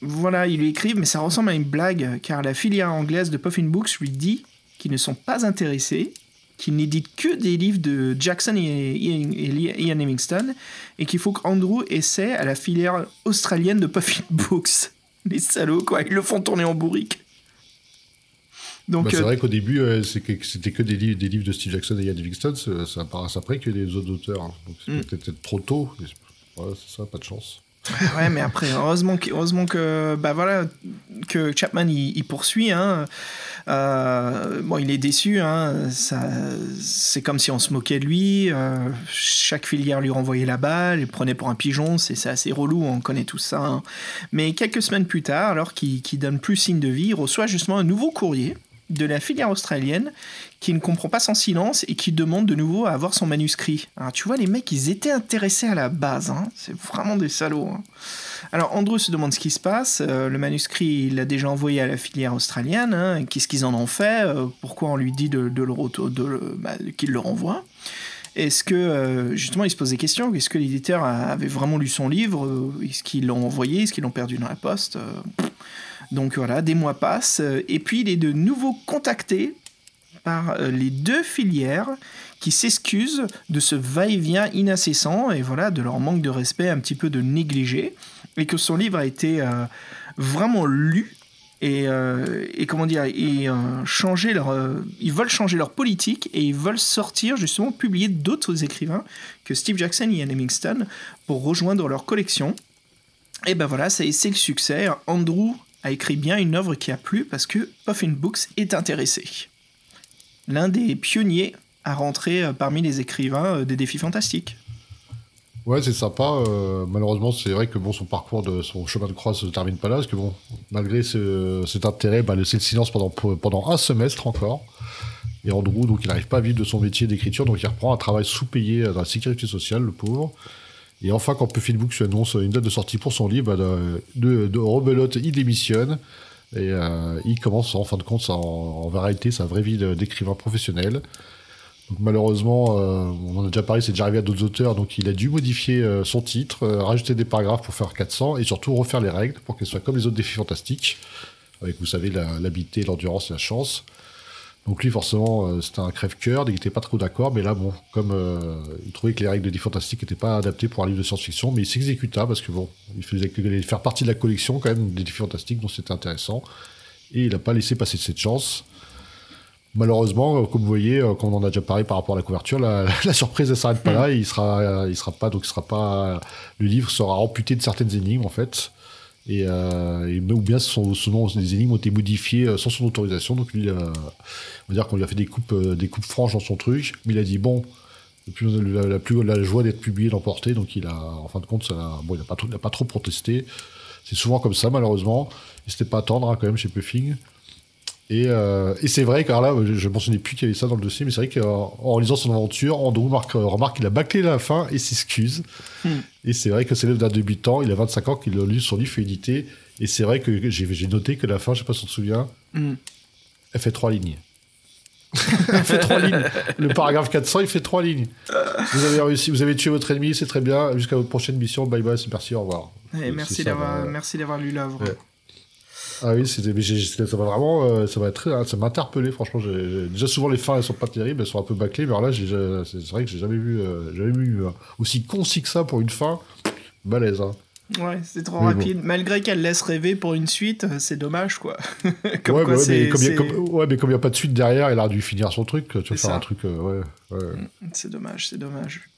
voilà, il lui écrit, mais ça ressemble à une blague, car la filière anglaise de Puffin Books lui dit qu'ils ne sont pas intéressés qu'il n'édite que des livres de Jackson et, Ian Hemingstone, et qu'il faut qu'Andrew essaie à la filière australienne de Puffin Books. Les salauds, quoi, ils le font tourner en bourrique. Donc, bah, c'est euh, vrai qu'au début, euh, c'était que des livres, des livres de Steve Jackson et Ian Livingstone, ça apparaît après que les autres auteurs. Hein. Donc c'est mm. peut-être trop tôt. Voilà, c'est ça, pas de chance ouais, mais après, heureusement que, heureusement que, bah voilà, que Chapman il, poursuit. Hein. Euh, bon, il est déçu. Hein. c'est comme si on se moquait de lui. Euh, chaque filière lui renvoyait la balle, il prenait pour un pigeon. C'est assez relou, on connaît tout ça. Hein. Mais quelques semaines plus tard, alors qu'il donne plus signe de vie, il reçoit justement un nouveau courrier de la filière australienne qui ne comprend pas son silence et qui demande de nouveau à avoir son manuscrit. Tu vois, les mecs, ils étaient intéressés à la base. Hein. C'est vraiment des salauds. Hein. Alors Andrew se demande ce qui se passe. Euh, le manuscrit, il l'a déjà envoyé à la filière australienne. Hein. Qu'est-ce qu'ils en ont fait euh, Pourquoi on lui dit de, le, bah, qu'il le renvoie est-ce que, euh, justement, il se pose des questions Est-ce que l'éditeur avait vraiment lu son livre Est-ce qu'ils l'ont envoyé Est-ce qu'ils l'ont perdu dans la poste donc voilà, des mois passent, euh, et puis il est de nouveau contacté par euh, les deux filières qui s'excusent de ce va-et-vient inaccessant et voilà de leur manque de respect un petit peu de négligé et que son livre a été euh, vraiment lu et, comment dire et changer leur ils veulent changer leur politique et ils veulent sortir justement publier d'autres écrivains que Steve Jackson et Ian Hemingstone pour rejoindre leur collection. Et ben voilà c'est le succès. Andrew a écrit bien une œuvre qui a plu parce que Puffin Books est intéressé. L'un des pionniers à rentrer euh, parmi les écrivains euh, des défis fantastiques. Ouais, c'est sympa. Euh, malheureusement, c'est vrai que bon, son parcours de son chemin de croix se termine pas là, parce que bon, malgré cet intérêt, bah, c'est le silence pendant, pendant un semestre encore. Et Andrew, donc, il n'arrive pas à vivre de son métier d'écriture, donc il reprend un travail sous-payé dans la sécurité sociale, le pauvre. Et enfin, quand Books annonce une date de sortie pour son livre, de, de, Rebelote, il démissionne. Et euh, il commence en fin de compte en, en sa vraie vie d'écrivain professionnel. Donc malheureusement, euh, on en a déjà parlé, c'est déjà arrivé à d'autres auteurs, donc il a dû modifier euh, son titre, rajouter des paragraphes pour faire 400 et surtout refaire les règles pour qu'elles soient comme les autres défis fantastiques, avec vous savez l'habité, l'endurance et la chance. Donc lui, forcément, euh, c'était un crève-cœur, il n'était pas trop d'accord, mais là, bon, comme euh, il trouvait que les règles de Die Fantastique n'étaient pas adaptées pour un livre de science-fiction, mais il s'exécuta parce que bon, il faisait faire partie de la collection quand même des Die Fantastiques, donc c'était intéressant. Et il n'a pas laissé passer cette chance. Malheureusement, euh, comme vous voyez, comme on en a déjà parlé par rapport à la couverture, la, surprise ne s'arrête pas là. Il sera, il sera pas, donc il sera pas, le livre sera amputé de certaines énigmes en fait. Et, euh, ou bien son, son des énigmes ont été modifiées sans son autorisation. Donc lui, on va dire qu'on lui a fait des coupes, euh, des coupes franches dans son truc, mais il a dit bon, la, plus, la joie d'être publié, d'emporter, donc il a, en fin de compte, ça, bon, il n'a pas, trop protesté. C'est souvent comme ça, malheureusement. Il s'était pas attendre hein, quand même chez Puffing. Et, euh, et c'est vrai que alors là, je mentionnais plus qu'il y avait ça dans le dossier, mais c'est vrai qu'en lisant son aventure, Andrew remarque, remarque qu'il a bâclé la fin et s'excuse. Hmm. Et c'est vrai que c'est l'œuvre d'un débutant, il a 25 ans qu'il a lu son livre édité. Et c'est vrai que j'ai noté que la fin, je sais pas si on se souvient, Hmm. elle fait trois lignes. elle fait trois lignes. Le paragraphe 400, il fait trois lignes. Vous avez réussi, vous avez tué votre ennemi, c'est très bien. Jusqu'à votre prochaine mission, bye bye, merci, au revoir. Merci d'avoir merci d'avoir lu l'œuvre. Ouais. Ah oui, c'était, ça m'a vraiment, euh, ça m'a très, ça m'a interpellé. Franchement, déjà souvent les fins elles sont pas terribles, elles sont un peu bâclées, mais alors là, c'est vrai que j'ai jamais vu, euh, jamais vu euh, aussi concis que ça pour une fin. Balèze. Hein. Ouais, c'est trop Mais bon. rapide. Malgré qu'elle laisse rêver pour une suite, c'est dommage quoi. Comme ouais, quoi, mais ouais, mais comme il y a- c'est- comme- ouais, mais comme il n'y a pas de suite derrière, il a dû finir son truc. Tu C'est faire un truc, euh, ouais, ouais. c'est dommage, c'est dommage.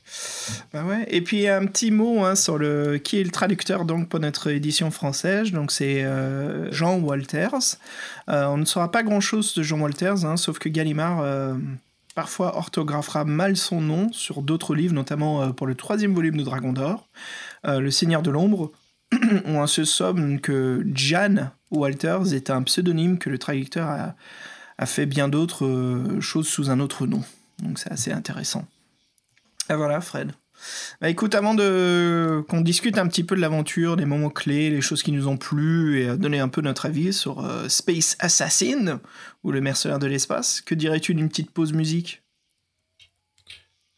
Bah ouais. Et puis un petit mot hein, sur le qui est le traducteur donc pour notre édition française. Donc c'est euh, Jean Walters. Euh, on ne saura pas grand chose de Jean Walters, hein, sauf que Gallimard euh, parfois orthographera mal son nom sur d'autres livres, notamment pour le troisième volume de Dragon d'Or, Le Seigneur de l'ombre, où on se somme que Jan Walters est un pseudonyme que le traducteur a, a fait bien d'autres choses sous un autre nom. Donc c'est assez intéressant. Et voilà, Fred. Bah écoute, avant de qu'on discute un petit peu de l'aventure, des moments clés, les choses qui nous ont plu et euh, donner un peu notre avis sur euh, Space Assassin ou le mercenaire de l'espace, que dirais-tu d'une petite pause musique?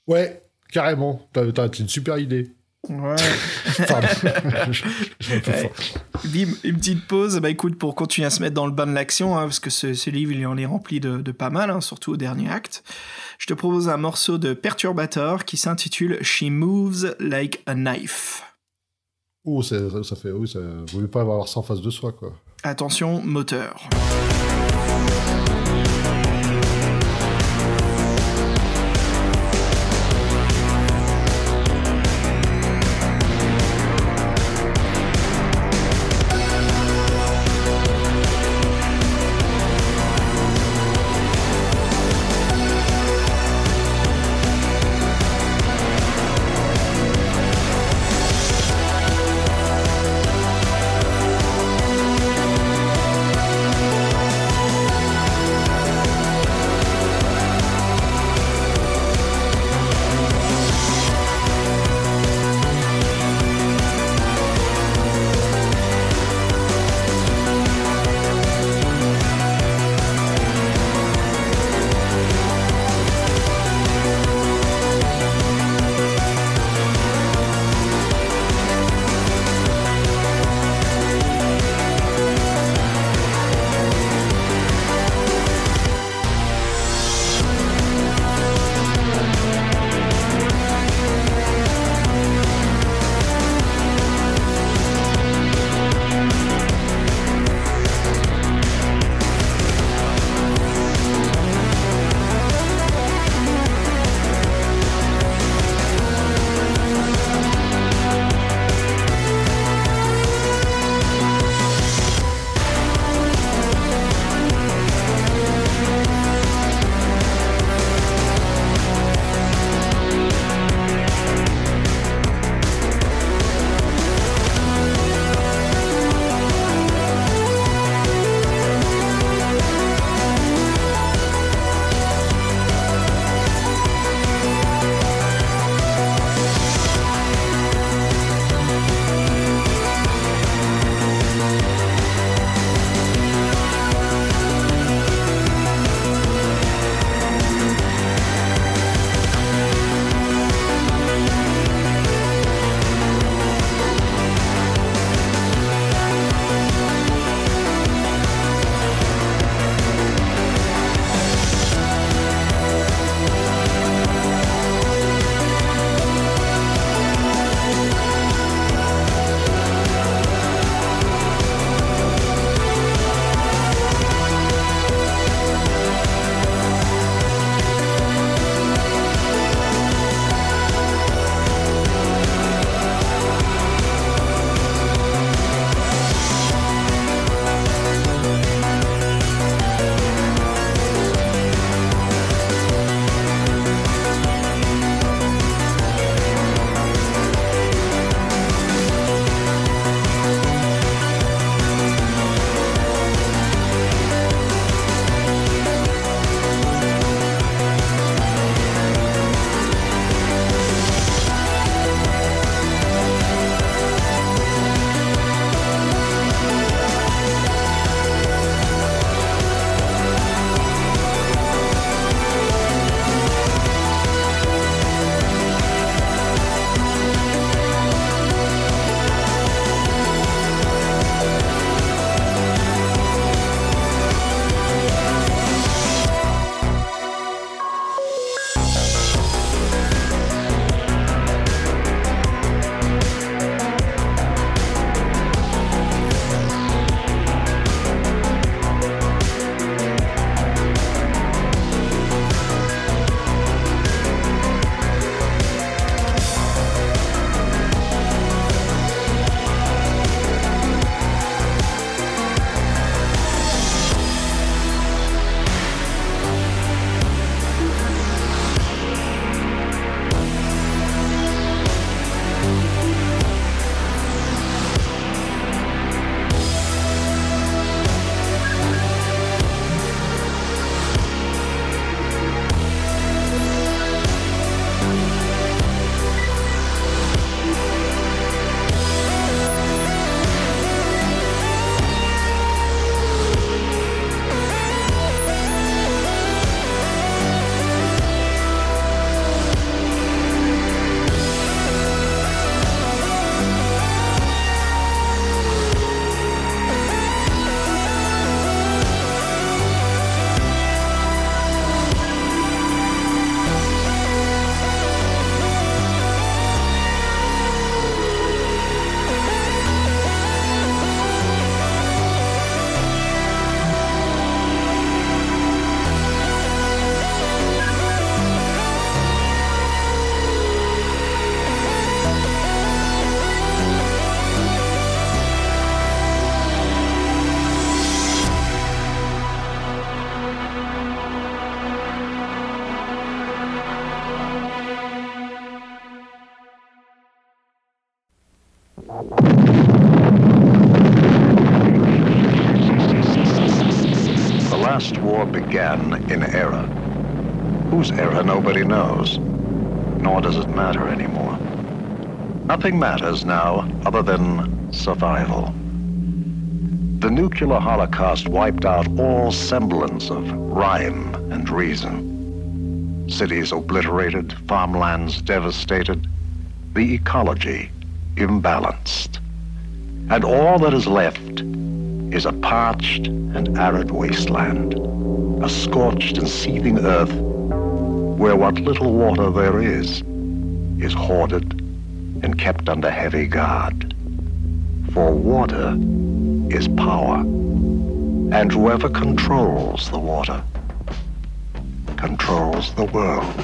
Ouais, carrément. T'as une super idée. Ouais. Pardon. Je- je. Bim, une petite pause, bah écoute, pour continuer à se mettre dans le bain de l'action, hein, parce que ce, ce livre, il en est rempli de, de pas mal, hein, surtout au dernier acte. Je te propose un morceau de Perturbator qui s'intitule She Moves Like a Knife. Oh, ça, fait, oui, ça, vous voulez pas avoir ça en face de soi, quoi. Attention, moteur. Whose error nobody knows, nor does it matter anymore. Nothing matters now other than survival. The nuclear holocaust wiped out all semblance of rhyme and reason. Cities obliterated, farmlands devastated, the ecology imbalanced. And all that is left is a parched and arid wasteland, a scorched and seething earth where what little water there is is hoarded and kept under heavy guard. For water is power, and whoever controls the water controls the world.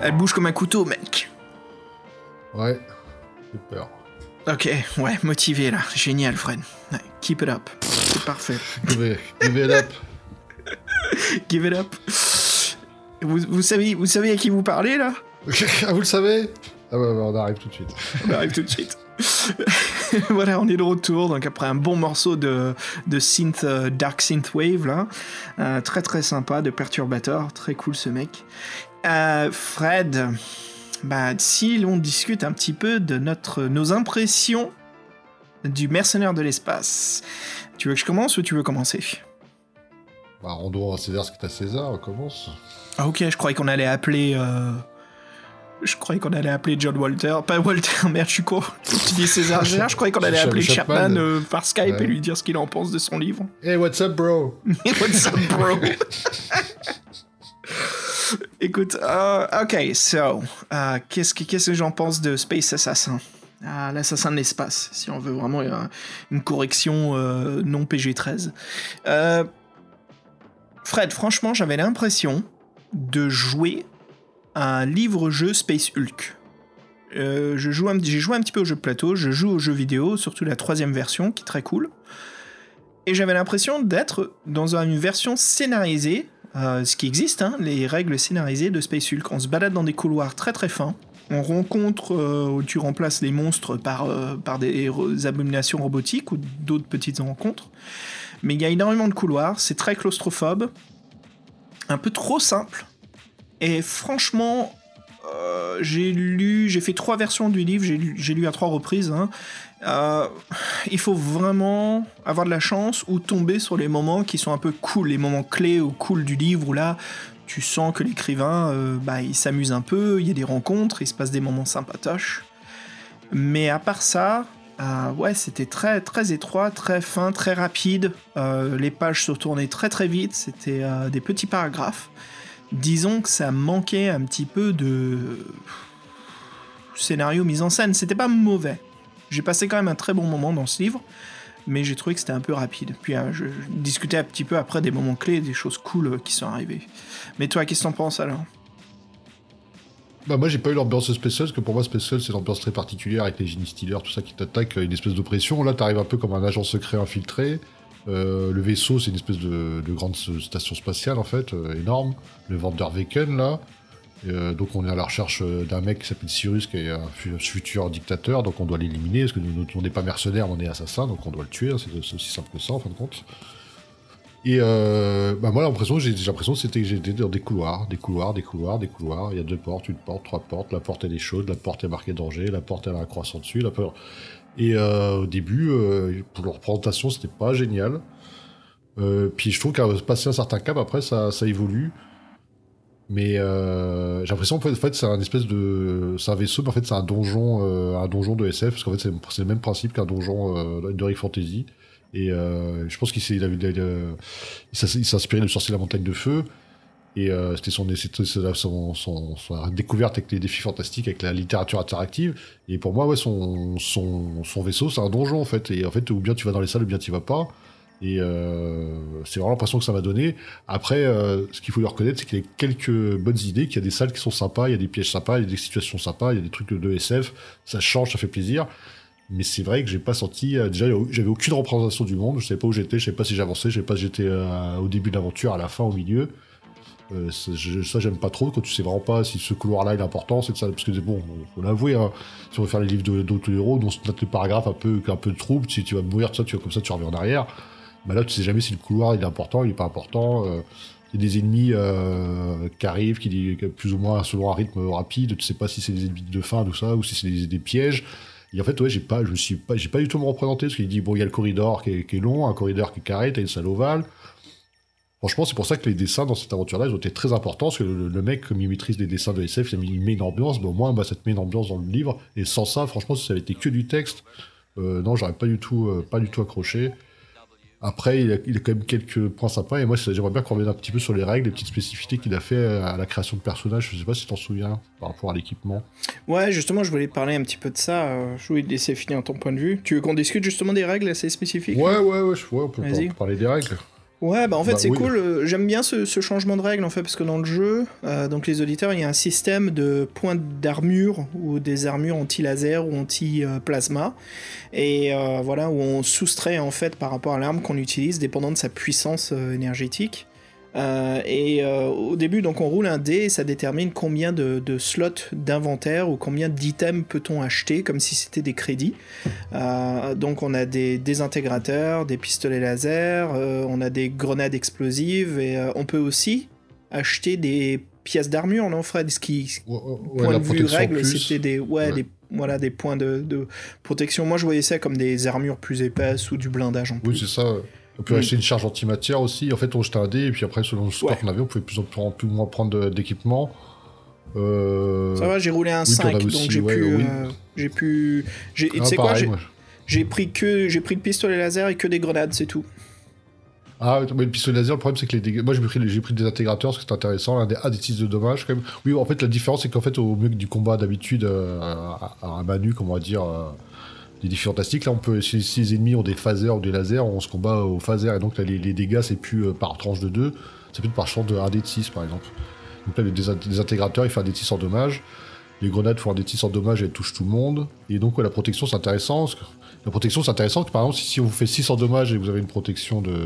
Elle bouge comme un couteau, mec. Ouais, super. Ok, ouais, motivé là. Génial, Fred. Ouais, keep it up. C'est parfait. Give it, give it up. Give it up. Vous, vous, savez, vous savez à qui vous parlez là? Ah, vous le savez? Ah ouais, on arrive tout de suite. On arrive tout de suite. voilà, on est de retour. Donc après un bon morceau de, de synth, euh, dark synth wave là, Euh, très très sympa, de perturbateur, très cool ce mec. Euh, Fred, bah si l'on discute un petit peu de notre nos impressions du mercenaire de l'espace. Tu veux que je commence ou tu veux commencer? Bah, rendons à César ce est à César, on commence. Ah ok, je croyais qu'on allait appeler. euh, Je croyais qu'on allait appeler John Walter. Pas Walter, merde, je suis con. Tu dis César Gérard, je croyais qu'on allait appeler Chapman. Chapman euh, par Skype Ouais. et lui dire ce qu'il en pense de son livre. Hey, what's up, bro? What's up, bro? Écoute, euh, ok, so, qu'est-ce que, qu'est-ce que j'en pense de Space Assassin? Ah, L'assassin de l'espace, si on veut vraiment une correction euh, non PG-13. Euh, Fred, franchement, j'avais l'impression de jouer à un livre-jeu Space Hulk. Euh, j'ai joué un petit peu au jeu de plateau, je joue aux jeux vidéo, surtout la troisième version, qui est très cool. Et j'avais l'impression d'être dans une version scénarisée, euh, ce qui existe, hein, les règles scénarisées de Space Hulk. On se balade dans des couloirs très très fins. On rencontre, euh, tu remplaces les monstres par, euh, par des abominations robotiques ou d'autres petites rencontres. Mais il y a énormément de couloirs, c'est très claustrophobe, un peu trop simple. Et franchement, euh, j'ai lu, j'ai fait trois versions du livre, j'ai lu, j'ai lu à trois reprises. hein. Euh, il faut vraiment avoir de la chance ou tomber sur les moments qui sont un peu cool, les moments clés ou cool du livre où là, tu sens que l'écrivain, euh, bah, il s'amuse un peu, il y a des rencontres, il se passe des moments sympatoches. Mais à part ça, euh, ouais, c'était très très étroit, très fin, très rapide. Euh, les pages se tournaient très très vite. C'était des petits paragraphes. Disons que ça manquait un petit peu de scénario mise en scène. C'était pas mauvais. J'ai passé quand même un très bon moment dans ce livre, mais j'ai trouvé que c'était un peu rapide. Puis euh, je, discutais un petit peu après des moments clés, des choses cool euh, qui sont arrivées. Mais toi, qu'est-ce que t'en penses alors? Bah moi j'ai pas eu l'ambiance Hulk, parce que pour moi Hulk c'est l'ambiance très particulière avec les Genie Stealers, tout ça qui t'attaque, une espèce d'oppression. Là t'arrives un peu comme un agent secret infiltré. Euh, le vaisseau c'est une espèce de, de grande station spatiale en fait, euh, énorme. Le Vanderweken là. Euh, donc on est à la recherche euh, d'un mec qui s'appelle Cyrus qui est un fu- futur dictateur, donc on doit l'éliminer parce que nous, on n'est pas mercenaires, on est assassins, donc on doit le tuer, hein, c'est aussi simple que ça en fin de compte. Et euh, bah moi l'impression j'ai l'impression c'était que j'étais dans des couloirs, des couloirs, des couloirs, des couloirs. Il y a deux portes, une porte, trois portes. La porte elle est chaude, la porte est marquée danger, la porte elle a un croissant dessus. La porte... Et au début, pour leur présentation, c'était pas génial. Puis je trouve qu'à passer un certain cap, après ça, ça évolue. Mais euh, j'ai l'impression qu'en fait, c'est un espèce de, c'est un vaisseau, mais en fait c'est un donjon, euh, un donjon de SF, parce qu'en fait c'est le même principe qu'un donjon euh, de Rick Fantasy. Et euh, je pense qu'il s'est- il il s'est inspiré de Sorcier la Montagne de Feu. Et euh, c'était son, son, son, son découverte avec les défis fantastiques, avec la littérature interactive. Et pour moi, ouais, son, son, son vaisseau, c'est un donjon en fait. Et en fait, ou bien tu vas dans les salles, ou bien tu vas pas. Et euh, c'est vraiment l'impression que ça m'a donné. Après, euh, ce qu'il faut lui reconnaître, c'est qu'il y a quelques bonnes idées, qu'il y a des salles qui sont sympas, il y a des pièges sympas, il y a des situations sympas, il y a des trucs de SF. Ça change, ça fait plaisir. Mais c'est vrai que j'ai pas senti. euh, déjà, j'avais aucune représentation du monde. Je savais pas où j'étais. Je savais pas si j'avançais. Je savais pas si j'étais euh, au début de l'aventure, à la fin, au milieu. Euh, ça, ça, j'aime pas trop quand tu sais vraiment pas si ce couloir-là est important, c'est ça. Parce que bon, faut l'avouer, hein, si on veut faire les livres d'autres héros, on note les paragraphes un peu, un peu de trouble. Si tu vas mourir, ça, tu vas comme ça, tu reviens en arrière. Bah là, tu sais jamais si le couloir est important, il est pas important. euh, Il y a des ennemis euh, qui arrivent, qui plus ou moins selon un rythme rapide. Tu sais pas si c'est des ennemis de fin, tout ça, ou si c'est des, pièges. Et en fait, ouais, j'ai pas, je me suis pas, j'ai pas du tout me représenter parce qu'il dit bon, il y a le corridor qui est, long, un corridor qui est carré, t'as une salle ovale. Franchement, c'est pour ça que les dessins dans cette aventure-là, ils ont été très importants, parce que le, mec, comme il maîtrise les dessins de SF, il met- une ambiance, au moins, bah, ça te met une ambiance dans le livre. Et sans ça, franchement, si ça avait été que du texte, euh, non, j'aurais pas du tout, pas du tout accroché. Après, il a, il a quand même quelques points sympas, et moi, j'aimerais bien qu'on revienne un petit peu sur les règles, les petites spécificités qu'il a fait à la création de personnages. Je sais pas si tu t'en souviens, par rapport à l'équipement. Ouais, justement, je voulais parler un petit peu de ça. euh, Je voulais te laisser finir ton point de vue. Tu veux qu'on discute justement des règles assez spécifiques? Ouais, ouais, ouais, je vois, on peut parler des règles. Ouais, bah en fait Bah c'est oui. cool. euh, J'aime bien ce, ce changement de règle en fait parce que dans le jeu, euh, donc les auditeurs, il y a un système de points d'armure ou des armures anti-laser ou anti-plasma et euh, voilà où on soustrait en fait par rapport à l'arme qu'on utilise dépendant de sa puissance euh, énergétique. Euh, et euh, au début, donc on roule un dé et ça détermine combien de, de slots d'inventaire ou combien d'items peut-on acheter, comme si c'était des crédits. Euh, donc on a des désintégrateurs, des pistolets laser, on a des grenades explosives et on peut aussi acheter des pièces d'armure, non Fred? Ce qui, Ouais, ouais, point de vue règle, c'était des, ouais, Ouais. des, voilà, des points de, de protection. Moi je voyais ça comme des armures plus épaisses ou du blindage en plus. Oui, c'est ça. On peut Mm. acheter une charge antimatière aussi. En fait, on jetait un dé, et puis après, selon le score Ouais. qu'on avait, on pouvait plus, en- plus ou moins prendre d'équipement. Euh... Ça va, j'ai roulé un oui, t'en 5, as donc aussi, j'ai ouais, pu, oui. euh, j'ai pu, j'ai, tu ah, sais quoi, j'ai, pris que, j'ai pris le pistolet laser et que des grenades, c'est tout. Ah, mais le pistolet laser, le problème, c'est que les dégâts... Moi, j'ai pris, j'ai pris des intégrateurs, parce que c'est intéressant. Un des A des 6 de dommages, quand même. Oui, en fait, la différence, c'est qu'en fait, au mieux que du combat d'habitude, euh, à, à un manu, comme on va dire, euh, des défis fantastiques, là, on peut, si, les ennemis ont des phasers ou des lasers, on se combat au phaser. Et donc, là, les, les dégâts, c'est plus euh, par tranche de 2, c'est plus par champ de 1 d de 6, par exemple. Donc là, le dés- désintégrateurs, il fait un d de 6 en dommages. Les grenades font un d de 6 en dommages et elles touchent tout le monde. Et donc, la protection, c'est intéressant. La protection, c'est intéressant. que, Par exemple, si, on vous fait 6 en dommages et vous avez une protection de.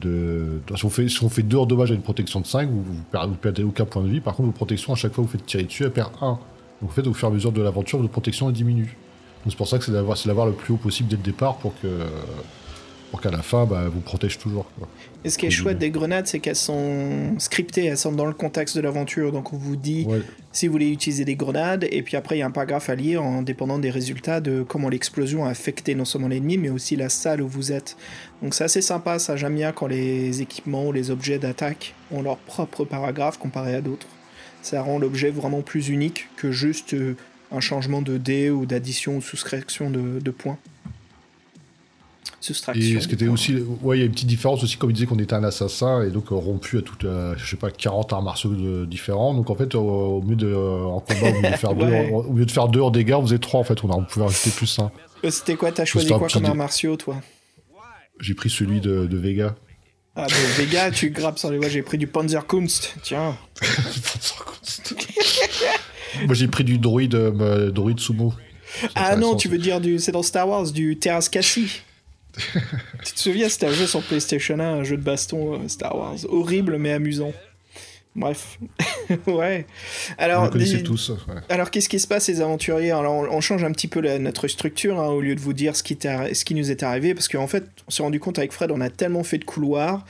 de... Si, on fait, si on fait 2 en dommages et une protection de 5, vous, vous, perdez, aucun point de vie. Par contre, vos protections, à chaque fois que vous faites tirer dessus, elles perdent 1. Donc, en fait, au fur et à mesure de l'aventure, votre protection diminue. Donc, c'est pour ça que c'est d'avoir, c'est d'avoir le plus haut possible dès le départ pour que. Pour qu'à la fin, bah, vous protège toujours. quoi. Et ce qui est Au chouette début. des grenades, c'est qu'elles sont scriptées, elles sont dans le contexte de l'aventure. Donc on vous dit Ouais. si vous voulez utiliser des grenades, et puis après il y a un paragraphe à lire en dépendant des résultats de comment l'explosion a affecté non seulement l'ennemi, mais aussi la salle où vous êtes. Donc c'est assez sympa, ça j'aime bien quand les équipements ou les objets d'attaque ont leur propre paragraphe comparé à d'autres. Ça rend l'objet vraiment plus unique que juste euh, un changement de dé ou d'addition ou soustraction de, de points. Soustraction. Et ce qui de était aussi, ouais, il y a une petite différence aussi, comme il disait qu'on était un assassin et donc rompu à toutes, euh, je sais pas, 40 arts martiaux de- différents. Donc en fait, au, au mieux de, euh, en combat, au mieux de faire, Ouais. deux, au lieu de faire deux en dégâts, on faisait trois en fait. On, a, on pouvait rajouter plus un. Euh, C'était quoi T'as choisi quoi comme arts martiaux, toi? J'ai pris celui de, de Vega. Ah, bah, Vega, tu grappes sur les voies. J'ai pris du Panzerkunst. Tiens. Moi j'ai pris du droïde, euh, droïde sumo. Ah non, tu veux dire du. C'est dans Star Wars, du Terras Cassie. tu te souviens, c'était un jeu sur PlayStation 1, un jeu de baston euh, Star Wars. Horrible mais amusant. Bref. ouais. Alors, le connaissez des- tous. ouais. alors qu'est-ce qui se passe, les aventuriers? Alors, on, on change un petit peu la- notre structure, hein, au lieu de vous dire ce qui, ce qui nous est arrivé, parce qu'en fait, on s'est rendu compte avec Fred, on a tellement fait de couloirs,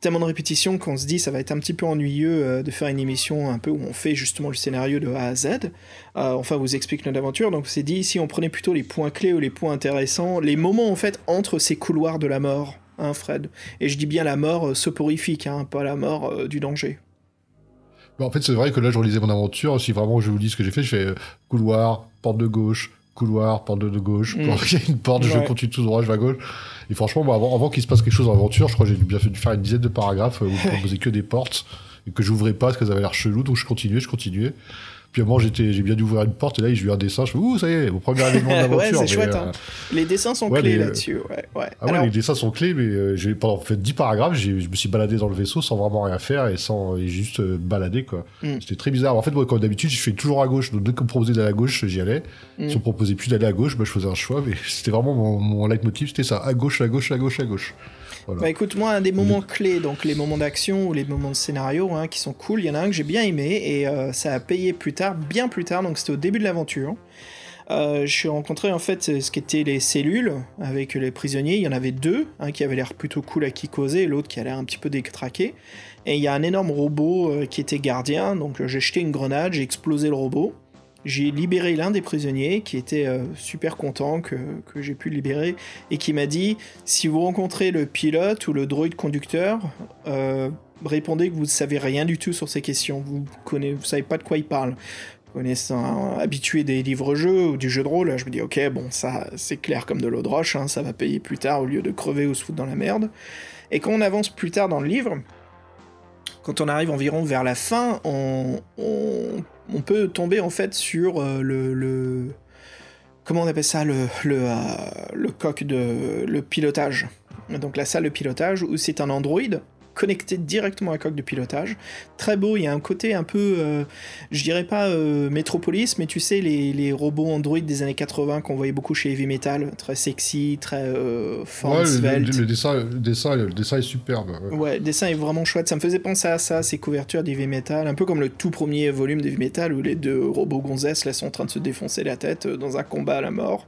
tellement de répétitions qu'on se dit ça va être un petit peu ennuyeux euh, de faire une émission un peu où on fait justement le scénario de A à Z. Euh, enfin, vous explique notre aventure. Donc, on s'est dit si on prenait plutôt les points clés ou les points intéressants, les moments en fait entre ces couloirs de la mort, hein, Fred. Et je dis bien la mort euh, soporifique, hein, pas la mort euh, du danger. Mais en fait, c'est vrai que là, je relisais mon aventure. Si vraiment je vous dis ce que j'ai fait, je fais couloir, porte de gauche, couloir, porte de, de gauche. Mm. Il y a une porte, je continue tout droit, je vais à gauche. Et franchement, avant, avant qu'il se passe quelque chose dans l'aventure, je crois que j'ai bien fait dû faire une dizaine de paragraphes euh, où je proposais que des portes et que j'ouvrais pas parce qu'elles avaient l'air chelou. Donc je continuais, je continuais. Puis moment, j'étais, j'ai bien dû ouvrir une porte et là, j'ai vu un dessin. Je fais, ouh, ça y est, mon premier événement Ouais, d'aventure. c'est Mais, chouette, euh, hein. Les dessins sont ouais, clés les- là-dessus. Ouais, ouais. Ah ouais, les dessins sont clés, mais euh, j'ai pendant fait 10 paragraphes, j'ai- je me suis baladé dans le vaisseau sans vraiment rien faire et sans et juste euh, balader quoi. Mm. C'était très bizarre. En fait, moi, comme d'habitude, je fais toujours à gauche. Donc dès qu'on me proposait d'aller à gauche, j'y allais. Mm. Si on me proposait plus d'aller à gauche, bah, je faisais un choix. Mais c'était vraiment mon, mon leitmotiv, c'était ça à gauche, à gauche, à gauche, à gauche. Bah écoute, moi, un des moments clés, donc les moments d'action ou les moments de scénario hein, qui sont cool, il y en a un que j'ai bien aimé et euh, ça a payé plus tard, bien plus tard, donc c'était au début de l'aventure. Euh, je suis rencontré en fait ce qu'étaient les cellules avec les prisonniers. Il y en avait deux, un qui avait l'air plutôt cool à qui causer l'autre qui a l'air un petit peu détraqué. Et il y a un énorme robot euh, qui était gardien, donc j'ai jeté une grenade, j'ai explosé le robot. J'ai libéré l'un des prisonniers qui était euh, super content que, j'ai pu libérer et qui m'a dit si vous rencontrez le pilote ou le droïde conducteur, euh, répondez que vous ne savez rien du tout sur ces questions. Vous ne vous savez pas de quoi il parle. Connaissant habitué des livres-jeux ou du jeu de rôle, je me dis ok bon ça c'est clair comme de l'eau de roche, hein, ça va payer plus tard au lieu de crever ou se foutre dans la merde. Et quand on avance plus tard dans le livre, quand on arrive environ vers la fin, on, peut tomber en fait sur euh, le, comment on appelle ça le, le, euh, le coq de le pilotage. Donc la salle de pilotage où c'est un android connecté directement à la coque de pilotage. Très beau, il y a un côté un peu, euh, je dirais pas euh, métropolis, mais tu sais, les, les, robots Android des années 80 qu'on voyait beaucoup chez Heavy Metal, très sexy, très euh, ouais, le, dessin, le, dessin, le dessin est superbe. Ouais. le dessin est vraiment chouette. Ça me faisait penser à ça, ces couvertures d'Heavy Metal, un peu comme le tout premier volume d'Heavy Metal où les deux robots gonzesses là sont en train de se défoncer la tête dans un combat à la mort.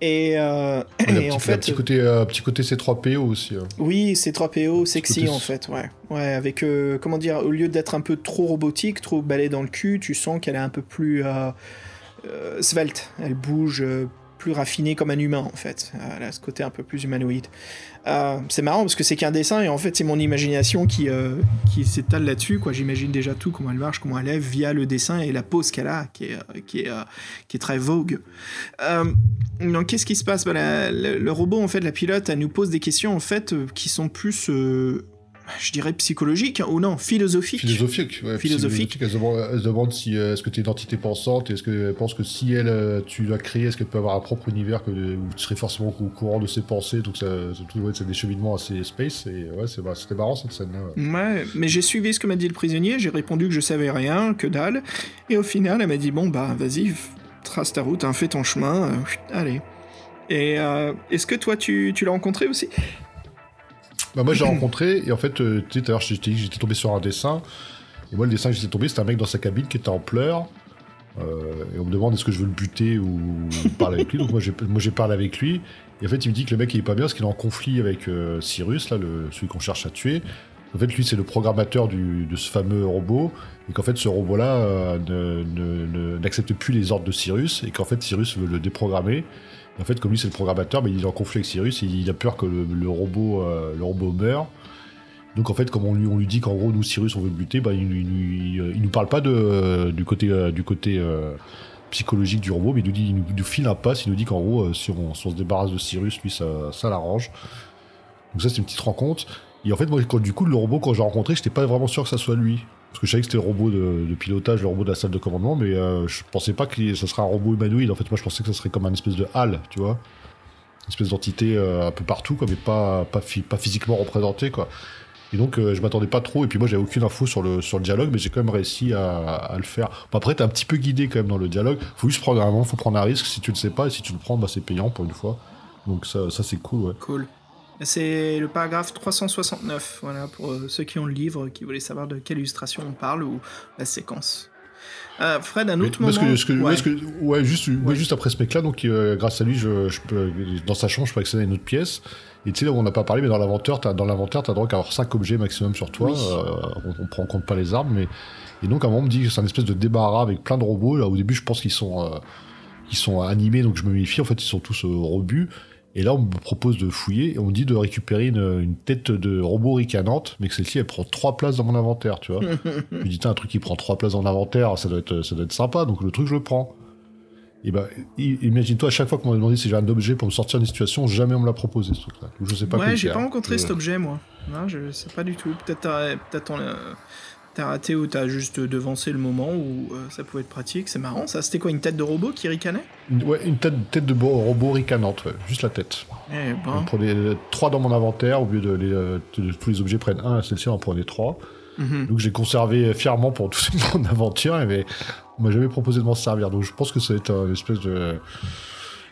Et, euh, en fait, petit côté, euh, petit côté C3PO aussi. Hein. Oui, C3PO, sexy en fait, ouais. Ouais, avec euh, comment dire, au lieu d'être un peu trop robotique, trop balai dans le cul, tu sens qu'elle est un peu plus svelte. Elle bouge plus raffiné comme un humain en fait. Elle a ce côté un peu plus humanoïde. Euh, c'est marrant parce que c'est qu'un dessin et en fait c'est mon imagination qui, euh, qui s'étale là-dessus. quoi. J'imagine déjà tout, comment elle marche, comment elle est via le dessin et la pose qu'elle a qui est, euh, qui est, qui est très vogue. donc qu'est-ce qui se passe? Bah, le, robot en fait, la pilote, elle nous pose des questions en fait qui sont plus je dirais psychologique, ou non, philosophique. Philosophique, ouais. Philosophique. Elle, se demande, si, euh, est-ce que tu es une entité pensante, est-ce qu'elle pense que si elle, euh, tu l'as créée, est-ce qu'elle peut avoir un propre univers que, où tu serais forcément au courant de ses pensées, donc ça, c'est des cheminements assez space, et ouais, c'était marrant cette scène-là. Ouais. mais j'ai suivi ce que m'a dit le prisonnier, j'ai répondu que je savais rien, que dalle, et au final, elle m'a dit, bon, bah, vas-y, trace ta route, hein, fais ton chemin, euh, allez. Et est-ce que toi, tu, tu l'as rencontré aussi? Bah moi j'ai rencontré et en fait, euh, tu sais, tout à l'heure j'étais tombé sur un dessin. Et moi le dessin que j'étais tombé c'était un mec dans sa cabine qui était en pleurs. Euh, et on me demande est-ce que je veux le buter ou parler avec lui? Donc moi j'ai parlé avec lui. Et en fait il me dit que le mec il est pas bien parce qu'il est en conflit avec euh, Cyrus là le celui qu'on cherche à tuer. En fait lui c'est le programmateur de ce fameux robot. Et qu'en fait ce robot là n'accepte plus les ordres de Cyrus. Et qu'en fait Cyrus veut le déprogrammer en fait, comme lui c'est le programmateur, mais il est en conflit avec Cyrus et il a peur que le, robot, euh, le robot meure. Donc en fait, comme on lui, dit qu'en gros nous Cyrus on veut le buter, bah, il, il, nous parle pas de, du côté, euh, du côté euh, psychologique du robot, mais il nous, il nous, file un passe, il nous dit qu'en gros si on, se débarrasse de Cyrus, lui ça, ça l'arrange. Donc ça c'est une petite rencontre. Et en fait moi du coup le robot quand j'ai rencontré, j'étais pas vraiment sûr que ça soit lui. Parce que je savais que c'était le robot de, pilotage, le robot de la salle de commandement, mais euh, je pensais pas que ça serait un robot humanoïde. En fait, moi, je pensais que ça serait comme un espèce de HAL, tu vois. Une espèce d'entité euh, un peu partout, quoi, mais pas, pas, pas physiquement représentée, quoi. Et donc, euh, je m'attendais pas trop. Et puis, moi, j'avais aucune info sur le, sur le dialogue, mais j'ai quand même réussi à, à le faire. Bon, après, t'es un petit peu guidé quand même dans le dialogue. Faut juste prendre un moment, faut prendre un risque. Si tu le sais pas, et si tu le prends, bah, c'est payant pour une fois. Donc, ça, ça c'est cool, ouais. Cool. C'est le paragraphe 369, voilà, pour euh, ceux qui ont le livre, qui voulaient savoir de quelle illustration on parle ou la séquence. Euh, Fred, un autre moment. ouais. juste, juste après ce mec-là, donc euh, grâce à lui, je, peux, dans sa chambre, je peux accéder à une autre pièce. Et tu sais, on n'a pas parlé, mais dans l'inventaire, dans l'inventaire, t'as droit qu'à avoir 5 objets maximum sur toi. on, prend en compte pas les armes, mais et donc à un moment, on me dit que c'est un espèce de débarras avec plein de robots. Là, au début, je pense qu'ils sont, ils sont animés, donc je me méfie. En fait, ils sont tous robus. Et là, on me propose de fouiller et on me dit de récupérer une, tête de robot ricanante, mais que celle-ci, elle prend trois places dans mon inventaire, tu vois. je me dis, un truc qui prend trois places dans l'inventaire, ça doit être, ça doit être sympa, donc le truc, je le prends. Et ben, imagine-toi, à chaque fois qu'on m'a demandé si j'ai un objet pour me sortir d'une situation, jamais on me l'a proposé, ce truc-là. Je sais pas Ouais, j'ai pas rencontré cet objet, moi. Non, je sais pas du tout. Peut-être, peut-être t'as raté ou t'as juste devancé le moment où euh, ça pouvait être pratique. C'est marrant, ça. C'était quoi, une tête de robot qui ricanait? Ouais, une tête, tête de robot ricanante, juste la tête. Eh ben. prenait trois dans mon inventaire, au lieu de, euh, tous les objets prennent un, celle-ci on en prenait trois. Mhm. Donc j'ai conservé fièrement pour toute mon aventure, mais on m'a jamais proposé de m'en servir. Donc je pense que ça va être une espèce de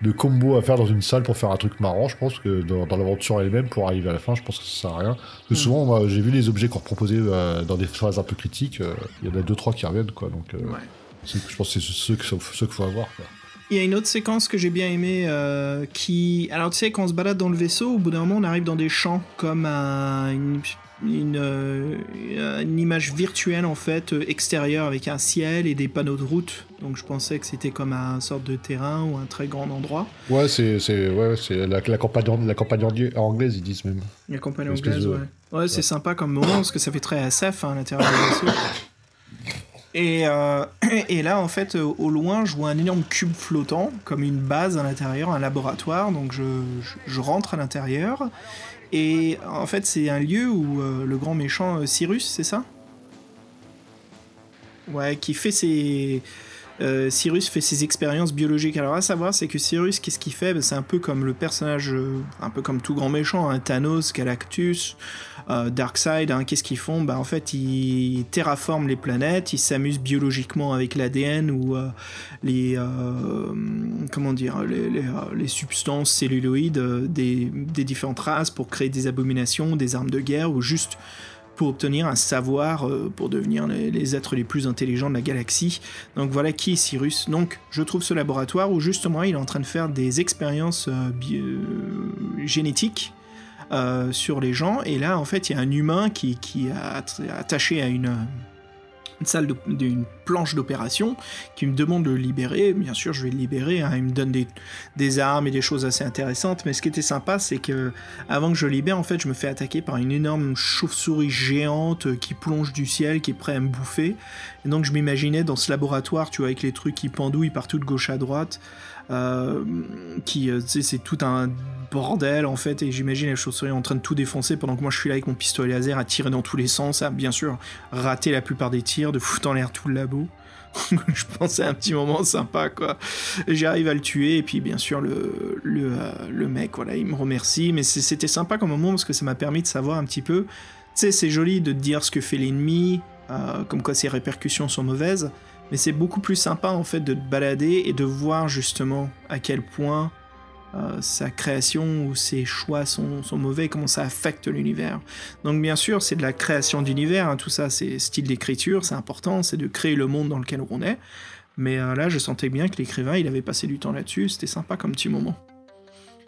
de combos à faire dans une salle pour faire un truc marrant, je pense que dans, dans l'aventure elle-même, pour arriver à la fin, je pense que ça sert à rien. Parce que Mm. souvent, moi, j'ai vu les objets qu'on proposait euh, dans des phases un peu critiques, euh, il y en a deux trois qui reviennent, quoi. Donc, euh, Ouais. je pense que c'est ceux, que- ceux qu'il faut avoir. Quoi. Il y a une autre séquence que j'ai bien aimée euh, qui. Alors, tu sais, quand on se balade dans le vaisseau, au bout d'un moment, on arrive dans des champs comme un- une, une, euh, une image virtuelle en fait euh, extérieure avec un ciel et des panneaux de route. Donc, je pensais que c'était comme un sorte de terrain ou un très grand endroit. Ouais, c'est c'est ouais, c'est la, la campagne la campagne anglaise, ils disent même. La campagne anglaise, de- ouais. Ouais, c'est sympa comme moment parce que ça fait très SF hein, à l'intérieur du vaisseau. Et, euh, et là, en fait, au loin, je vois un énorme cube flottant, comme une base à l'intérieur, un laboratoire. Donc je, je- je rentre à l'intérieur. Et en fait, c'est un lieu où euh, le grand méchant euh, Cyrus, c'est ça? Ouais, qui fait ses. Euh, Cyrus fait ses expériences biologiques. Alors à savoir, c'est que Cyrus, qu'est-ce qu'il fait? Ben, C'est un peu comme le personnage, euh, un peu comme tout grand méchant, hein, Thanos, Galactus, euh, Darkseid. hein, qu'est-ce qu'ils font? Ben, En fait, ils terraforment les planètes, ils s'amusent biologiquement avec l'ADN ou les, comment dire, les, substances celluloïdes des, des différentes races pour créer des abominations, des armes de guerre ou juste pour obtenir un savoir euh, pour devenir les, êtres les plus intelligents de la galaxie. Donc voilà qui est Cyrus. Donc je trouve ce laboratoire où justement il est en train de faire des expériences euh, euh, génétiques sur les gens. Et là en fait il y a un humain qui, est at- attaché à une, une salle d'une planche d'opération qui me demande de le libérer. Bien sûr je vais le libérer. hein. Il me donne des, des armes et des choses assez intéressantes. Mais ce qui était sympa c'est que avant que je libère, en fait, je me fais attaquer par une énorme chauve-souris géante qui plonge du ciel, qui est prêt à me bouffer. Et donc, je m'imaginais dans ce laboratoire, tu vois, avec les trucs qui pendouillent partout de gauche à droite, qui, euh, tu sais, c'est tout un bordel, en fait, et j'imagine la chauve-souris en train de tout défoncer pendant que moi je suis là avec mon pistolet laser à tirer dans tous les sens, à bien sûr rater la plupart des tirs, de foutre en l'air tout le labo. je pensais un petit moment sympa, quoi. J'arrive à le tuer, et puis bien sûr, le, le, euh, le mec, voilà, il me remercie, mais c'était sympa comme moment parce que ça m'a permis de savoir un petit peu. Tu sais, c'est joli de dire ce que fait l'ennemi, euh, comme quoi ses répercussions sont mauvaises, mais c'est beaucoup plus sympa en fait de te balader et de voir justement à quel point euh, sa création ou ses choix sont, sont mauvais, comment ça affecte l'univers. Donc bien sûr, c'est de la création d'univers, hein, tout ça, c'est style d'écriture, c'est important, c'est de créer le monde dans lequel on est. Mais euh, là, je sentais bien que l'écrivain, il avait passé du temps là-dessus, c'était sympa comme petit moment.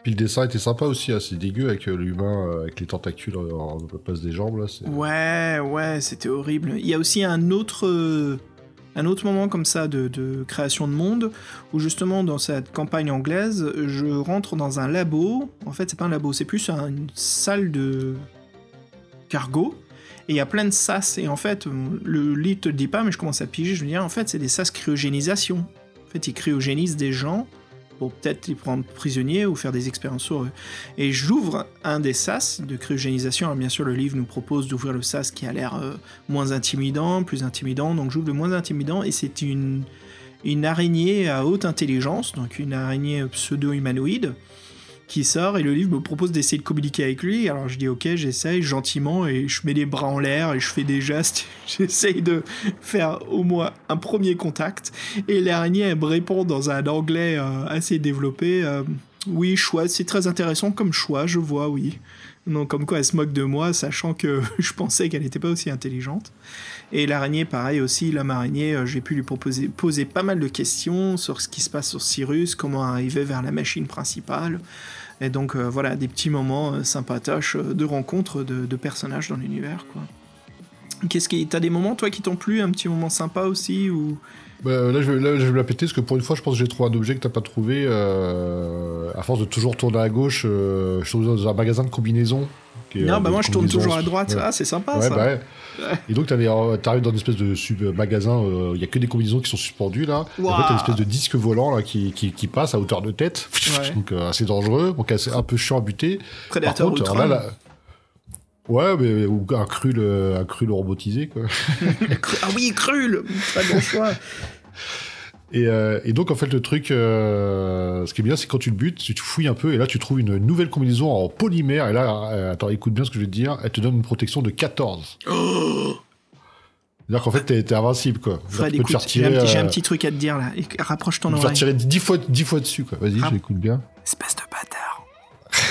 Puis le dessin était sympa aussi, assez dégueu avec euh, l'humain avec les tentacules en, en place des jambes là. Ouais, ouais, c'était horrible. Il y a aussi un autre, un autre moment comme ça de, création de monde où justement dans cette campagne anglaise, je rentre dans un labo. En fait, c'est pas un labo, c'est plus un- une salle de cargo. Et il y a plein de sas. Et en fait, le livre te le dit pas, mais je commence à piger. Je me dis, ah, en fait, c'est des sas cryogénisation. En fait, ils cryogénisent des gens pour peut-être les prendre prisonniers ou faire des expériences sur eux. Et j'ouvre un des sas de cryogénisation. Alors bien sûr, le livre nous propose d'ouvrir le sas qui a l'air euh, moins intimidant, plus intimidant. Donc j'ouvre le moins intimidant et c'est une, une araignée à haute intelligence, donc une araignée pseudo-humanoïde qui sort et le livre me propose d'essayer de communiquer avec lui. Alors je dis ok, j'essaye gentiment et je mets les bras en l'air et je fais des gestes. J'essaye de faire au moins un premier contact et l'araignée me répond dans un anglais euh, assez développé. euh, oui, choix, c'est très intéressant comme choix, je vois, oui. Donc comme quoi elle se moque de moi, sachant que je pensais qu'elle n'était pas aussi intelligente. Et l'araignée, pareil aussi, l'homme araignée, euh, j'ai pu lui proposer, poser pas mal de questions sur ce qui se passe sur Cyrus, comment arriver vers la machine principale. Et donc euh, voilà, des petits moments euh, sympatoches euh, de rencontres de, de personnages dans l'univers, quoi. Qu'est-ce qui, t'as des moments toi qui t'ont plu, un petit moment sympa aussi ou? Bah, là, je, vais- là, je vais la péter parce que pour une fois, je pense que j'ai trouvé un objet que t'as pas trouvé. euh, à force de toujours tourner à gauche, euh, je suis dans un magasin de combinaisons. qui est, Non, euh, bah moi je tourne toujours à droite. Ouais. Ah, c'est sympa Ouais, ça. bah ouais. Et donc, euh, t'arrives dans une espèce de sub magasin, euh, il y a que des combinaisons qui sont suspendues là. Et en fait, t'as une espèce de disque volant là qui, qui, qui passe à hauteur de tête. Ouais. donc, euh, assez dangereux, donc assez, un peu chiant à buter. Par contre, là, là- Ouais, mais ou un cru, le, un cru le robotisé quoi. Ah oui, Krul Très bon choix. Et, euh, et donc en fait le truc, euh, ce qui est bien, c'est quand tu le butes, tu fouilles un peu et là tu trouves une nouvelle combinaison en polymère. Et là, euh, attends, écoute bien ce que je vais te dire. Elle te donne une protection de 14. C'est-à-dire qu'en fait, t'es, t'es invincible, quoi. Fred, tu écoute, j'ai un, j'ai un petit truc à te dire là. Rapproche ton tu peux te faire oreille. tirer 10 fois, 10 fois dessus, quoi. Vas-y, j'écoute bien. Espèce de bâtard.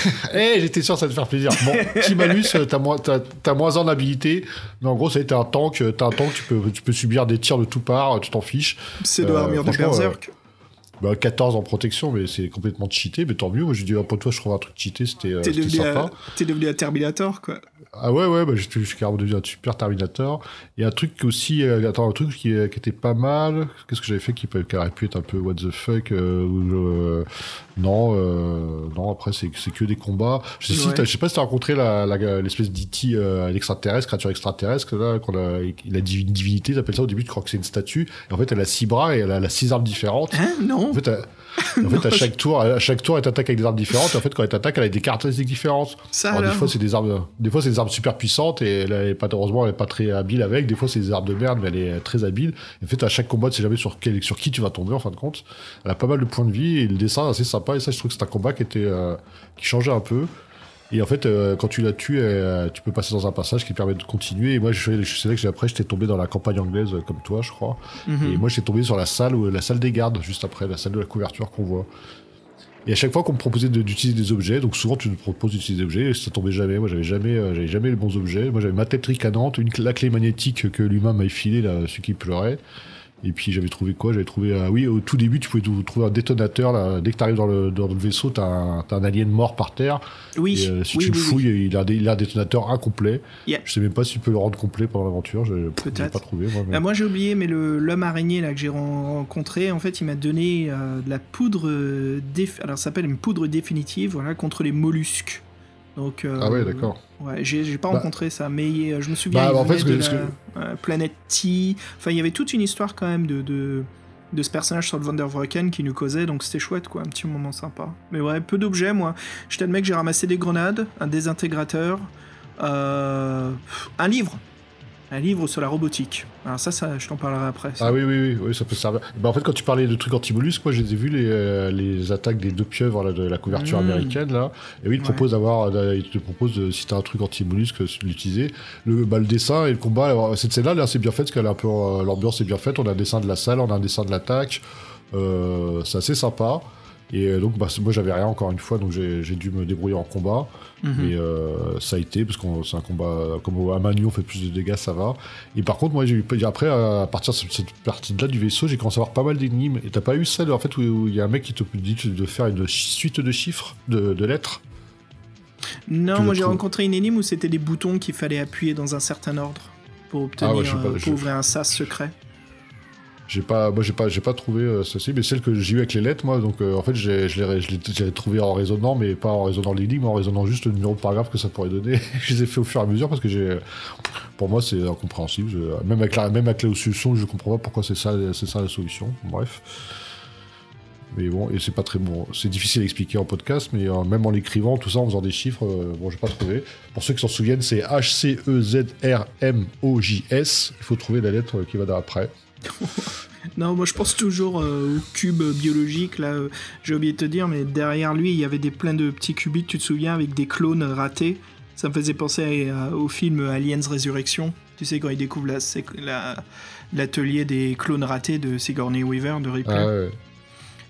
Eh, j'étais sûr que ça te faire plaisir. Bon, petit malus, euh, t'as moins, t'as, t'as moins en habilité, mais en gros, ça y est, t'as un tank, euh, t'as un tank, tu peux, tu peux subir des tirs de tout part, euh, tu t'en fiches. C'est de l'armure de Berserk. Bah, 14 en protection, mais c'est complètement cheaté, mais tant mieux. Moi, j'ai dit, ah, pour toi, je trouve un truc cheaté, c'était, euh, sympa. t'es devenu un Terminator, quoi. Ah ouais, ouais, bah, je suis carrément devenu un super Terminator. Et un truc aussi, euh, attends, un truc qui, euh, qui était pas mal. Qu'est-ce que j'avais fait qui, qui aurait pu être un peu what the fuck euh, Non, non, après, c'est que des combats. Je sais, si Ouais. je sais pas si t'as rencontré la- la- l'espèce euh, l'extraterrestre, créature extraterrestre, là, qu'on a, il a dit une divinité, t'appelles ça au début, tu crois que c'est une statue. Et en fait, elle a six bras et elle a, elle a six armes différentes. Hein Non En fait, à, en fait, à chaque tour, à chaque tour, elle t'attaque avec des armes différentes. Et en fait, quand elle t'attaque, elle a des caractéristiques différentes. Ça Alors, des fois, c'est des armes, des fois, c'est des armes super puissantes et elle est pas, heureusement, elle est pas très habile avec. Des fois, c'est des armes de merde, mais elle est très habile. En fait, à chaque combat, tu sais jamais sur quel, sur qui tu vas tomber, en fin de compte. Elle a pas mal de points de vie et le dessin est assez sympa. Et ça, je trouve que c'est un combat qui était, euh, qui changeait un peu. Et en fait, euh, quand tu la tues, euh, tu peux passer dans un passage qui permet de continuer. Et moi, je, je sais que j'ai- après, j'étais tombé dans la campagne anglaise euh, comme toi, je crois. Mhm. Et moi, j'étais tombé sur la salle, où- la salle des gardes, juste après, la salle de la couverture qu'on voit. Et à chaque fois qu'on me proposait de- d'utiliser des objets, donc souvent tu me proposes d'utiliser des objets, et ça tombait jamais. Moi, j'avais jamais, euh, j'avais jamais les bons objets. Moi, j'avais ma tête ricanante, une, la clé magnétique que l'humain m'avait filée, là, celui qui pleurait. Et puis j'avais trouvé quoi? J'avais trouvé, euh, oui, au tout début, tu pouvais trouver un détonateur. Là, dès que tu arrives dans le, dans le vaisseau, t'as un, t'as un alien mort par terre. Oui, et euh, si oui, tu le oui, oui. fouilles, Il, a des- il a un détonateur incomplet. Yeah. Je sais même pas si tu peux le rendre complet pendant l'aventure. Je n'ai pas trouvé. Moi, mais- Ah, moi j'ai oublié, mais l'homme araignée là que j'ai ren- rencontré, en fait, il m'a donné euh, de la poudre, euh, déf- alors ça s'appelle une poudre définitive, voilà, contre les mollusques. Donc. euh, Ah ouais, d'accord. Ouais, j'ai pas Bah- rencontré ça, mais euh, je me souviens. Bah, en fait, de que- la euh, planète T. Enfin, il y avait toute une histoire quand même de. de de ce personnage sur le Vanderwraken qui nous causait, donc c'était chouette quoi, un petit moment sympa. Mais ouais, peu d'objets moi. J'étais le mec, j'ai ramassé des grenades, un désintégrateur, euh, un livre. Un livre sur la robotique. Alors ça, ça je t'en parlerai après. ça. Ah oui, oui, oui, oui, ça peut servir. Bah, en fait, quand tu parlais de trucs anti-mollusques, moi, j'ai vu les, euh, les attaques des deux pieuvres là, de la couverture Mmh. américaine, là. Et oui, il te Ouais. propose d'avoir, euh, il te propose, euh, si t'as un truc anti-mollusque, de l'utiliser. Le, bah, le dessin et le combat, alors, cette scène-là, là, c'est bien fait, parce qu'elle un peu, l'ambiance est bien faite. On a un dessin de la salle, on a un dessin de l'attaque. Euh, c'est assez sympa. Et euh, donc, bah, moi, j'avais rien encore une fois, donc j'ai dû me débrouiller en combat. Mhm. Mais euh, ça a été, parce que c'est un combat, comme à Manu, on fait plus de dégâts, ça va. Et par contre, moi, j'ai eu, après, à partir de cette partie-là du vaisseau, j'ai commencé à avoir pas mal d'énigmes. Et t'as pas eu celle, en fait, où il y a un mec qui te dit de faire une suite de chiffres, de, de lettres? Non, moi j'ai rencontré une énigme où c'était des boutons qu'il fallait appuyer dans un certain ordre pour obtenir, Ah ouais, pas, euh, je- pour ouvrir un sas secret. J'ai pas, moi, j'ai pas, j'ai pas trouvé euh, ceci, mais celle que j'ai eu avec les lettres, moi, donc euh, en fait, je l'ai, trouvé en raisonnant, mais pas en raisonnant l'énigme, en raisonnant juste le numéro de paragraphe que ça pourrait donner. je les ai fait au fur et à mesure parce que j'ai, pour moi, c'est incompréhensible. Même avec la, même avec la solution, je comprends pas pourquoi c'est ça, c'est ça la solution. Bref. Mais bon, et c'est pas très bon. C'est difficile à expliquer en podcast, mais euh, même en l'écrivant, tout ça, en faisant des chiffres, euh, bon, j'ai pas trouvé. Pour ceux qui s'en souviennent, c'est H-C-E-Z-R-M-O-J-S. Il faut trouver la lettre qui va d'après. Non, moi je pense toujours euh, au cube biologique, là, euh, j'ai oublié de te dire, mais derrière lui il y avait des plein de petits cubiques, tu te souviens, avec des clones ratés. Ça me faisait penser à- au film Aliens Résurrection. Tu sais, quand il découvre la- la- l'atelier des clones ratés de Sigourney Weaver, de Ripley. Ah ouais.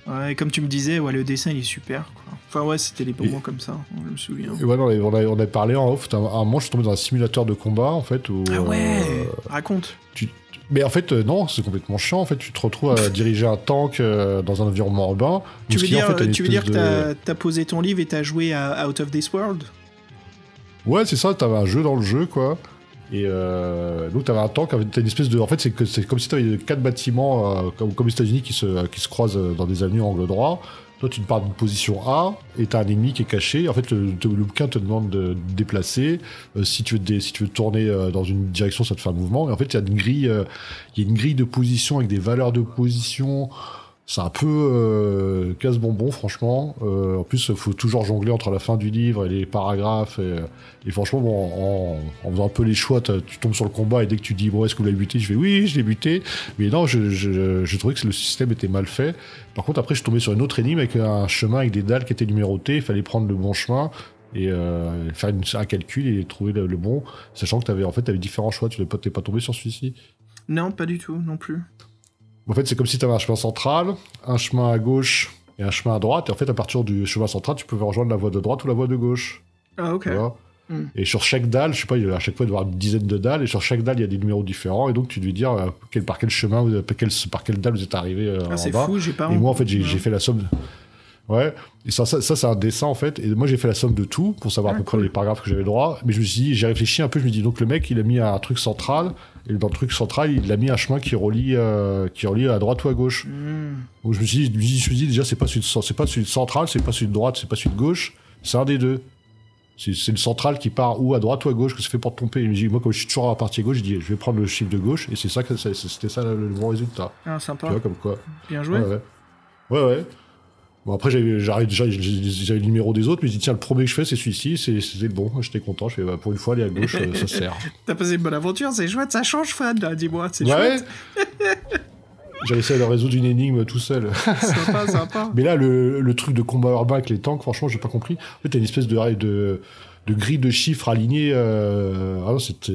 Ouais, comme tu me disais, ouais, le dessin il est super. Quoi. Enfin, ouais, c'était des moments Et- comme ça, je me souviens. Et voilà, on a, on a parlé en off. À un moment, je suis tombé dans un simulateur de combat, en fait. Où, Ah ouais euh, Raconte tu- mais en fait, euh, non, c'est complètement chiant. En fait, tu te retrouves à diriger un tank euh, dans un environnement urbain. Tu veux en dire, fait, une tu veux dire que de- t'as as posé ton livre et t'as joué à Out of This World? Ouais, c'est ça, t'avais un jeu dans le jeu, quoi. Et euh, donc t'avais un tank, avec- t'as une espèce de... En fait, c'est comme si t'avais quatre bâtiments, euh, comme, comme les États-Unis, qui se, qui se croisent dans des avenues angle droit. Toi, tu te pars d'une position A, et t'as un ennemi qui est caché. En fait, le, le, bouquin te demande de déplacer. Euh, si, tu veux tourner euh, dans une direction, ça te fait un mouvement. Et en fait, il y euh, il y a une grille de position avec des valeurs de position. C'est un peu euh, casse-bonbon, franchement. Euh, en plus, il faut toujours jongler entre la fin du livre et les paragraphes. Et, et franchement, bon, en, faisant un peu les choix, tu tombes sur le combat et dès que tu dis, bon, est-ce que vous l'avez buté? Je fais, oui, je l'ai buté. Mais non, je, je, je trouvais que le système était mal fait. Par contre, après, je suis tombé sur une autre énigme avec un chemin avec des dalles qui étaient numérotées. Il fallait prendre le bon chemin et euh, faire un calcul et trouver le, bon, sachant que tu avais en fait avais différents choix. Tu n'es pas tombé sur celui-ci. Non, pas du tout, non plus. En fait, c'est comme si tu avais un chemin central, un chemin à gauche et un chemin à droite. Et en fait, à partir du chemin central, tu pouvais rejoindre la voie de droite ou la voie de gauche. Ah, ok. Tu vois Hmm. Et sur chaque dalle, je sais pas, il y a- à chaque fois, il doit y avoir une dizaine de dalles, et sur chaque dalle, il y a des numéros différents, et donc tu devais dire euh, quel- par quel chemin, vous- par quelle, par quelle dalle vous êtes arrivé euh, Ah, c'est fou, j'ai pas. Et moi, en fait, j'ai Ouais. j'ai fait la somme. Ouais, et ça, ça, ça, c'est un dessin en fait. Et moi, j'ai fait la somme de tout pour savoir à Ah, peu près cool. les paragraphes que j'avais droit. Mais je me suis dit, j'ai réfléchi un peu, je me dis, donc le mec, il a mis un truc central, et dans le truc central, il a mis un chemin qui relie, euh, qui relie à droite ou à gauche. Hmm. Donc je me suis dit, je me suis dit déjà, c'est pas celui de, c'est pas celui de central, c'est pas celui de droite, c'est pas celui de gauche, c'est un des deux. C'est c'est le central qui part ou à droite ou à gauche que ça fait pour te tromper. Et moi, comme je suis toujours à la partie gauche, je dis, je vais prendre le chiffre de gauche, et c'est ça que c'est- c'était ça le, bon résultat. Ah, Tu sympa. vois, comme quoi. Bien joué. Ouais, ouais. Ouais, ouais. Bon, après, j'avais le numéro des autres, mais je dis, tiens, le premier que je fais, c'est celui-ci, le bon. J'étais content, je fais, bah, pour une fois, aller à gauche, euh, ça sert. T'as passé une bonne aventure, c'est chouette, ça change, Fred, là, dis-moi. C'est Ouais. chouette. J'ai essayé de résoudre une énigme tout seul. Sympa, sympa. Mais là, le, le truc de combat urbain avec les tanks, franchement, j'ai pas compris. En fait, t'as une espèce de, de, de grille de chiffres alignée. Euh... Ah non, c'était.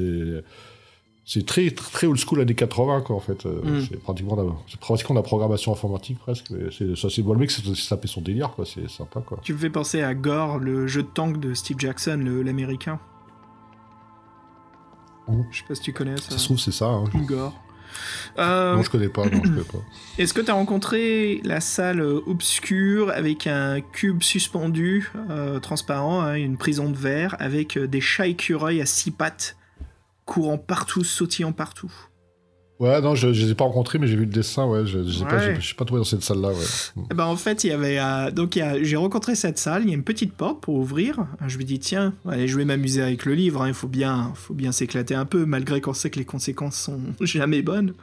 C'est très, très old school années 80, quoi, en fait. Euh, Mm. C'est pratiquement, pratiquement de la programmation informatique, presque. ça, c'est bon, le mec, c'est tapé son délire, quoi. C'est sympa, quoi. Tu me fais penser à Gore, le jeu de tank de Steve Jackson, l'américain. Mm. Je sais pas si tu connais Ça ça. se trouve, c'est ça. Hein. Gore. Euh, Non, je connais pas, non, je connais pas. Est-ce que tu as rencontré la salle euh, obscure avec un cube suspendu, euh, transparent, hein, une prison de verre, avec des chats écureuils à six pattes, courant partout, sautillant partout Ouais, non, je, je les ai pas rencontrés, mais j'ai vu le dessin, ouais. Je, pas, Ouais. suis pas trouvé dans cette salle-là, ouais. Eh ben, en fait, il y avait. euh, donc, j'ai rencontré cette salle, il y a une petite porte pour ouvrir. Je lui dis, tiens, allez, je vais m'amuser avec le livre, hein, il faut bien, faut bien s'éclater un peu, malgré qu'on sait que les conséquences sont jamais bonnes.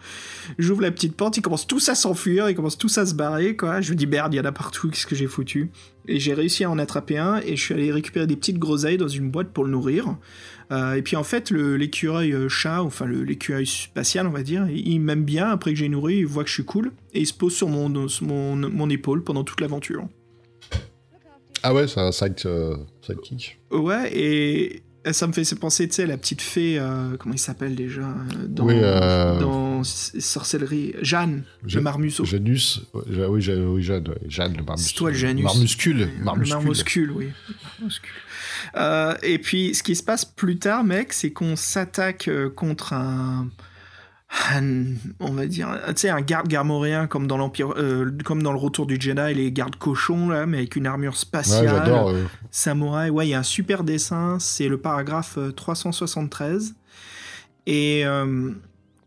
J'ouvre la petite porte, ils commencent tous à s'enfuir, ils commencent tous à se barrer, quoi. Je lui dis, merde, il y en a partout, qu'est-ce que j'ai foutu? Et j'ai réussi à en attraper un, et je suis allé récupérer des petites groseilles dans une boîte pour le nourrir. Euh, et puis en fait, l'écureuil euh, chat, enfin le- l'écureuil spatial, on va dire, il, il m'aime bien. Après que j'ai nourri, il voit que je suis cool. Et il se pose sur mon, sur mon, mon épaule pendant toute l'aventure. Ah ouais, c'est un side, euh, sidekick. Ouais, et ça me fait penser, tu sais, la petite fée, euh, comment il s'appelle déjà euh, Dans, Oui, euh, dans Sorcellerie. Jeanne, Je- le marmuseau. Janus, oui, oui, Jeanne, ouais, Jeanne, le marmus. C'est toi le Janus. Marmuscule, Le marmuscule. marmuscule, oui. Marmuscule. Euh, et puis, ce qui se passe plus tard, mec, c'est qu'on s'attaque euh, contre un, un- on va dire, tu sais, un garde garmoréen comme dans l'Empire, euh, comme dans le Retour du Jedi, les gardes cochons là, mais avec une armure Ouais, spatiale. j'adore. euh, Samouraï, ouais, il y a un super dessin, c'est le paragraphe euh, 373. Et,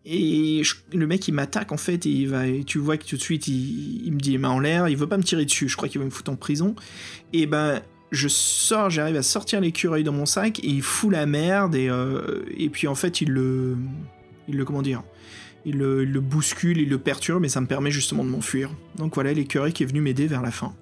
et je- le mec, il m'attaque en fait, et, il va, et tu vois que tout de suite, il, il me dit les mains en l'air, il veut pas me tirer dessus, je crois qu'il va me foutre en prison. Et ben, je sors, j'arrive à sortir l'écureuil dans mon sac, et il fout la merde, et, euh, et puis en fait, il le. Il le. Comment dire il le, il le bouscule, il le perturbe, et ça me permet justement de m'enfuir. Donc voilà l'écureuil qui est venu m'aider vers la fin.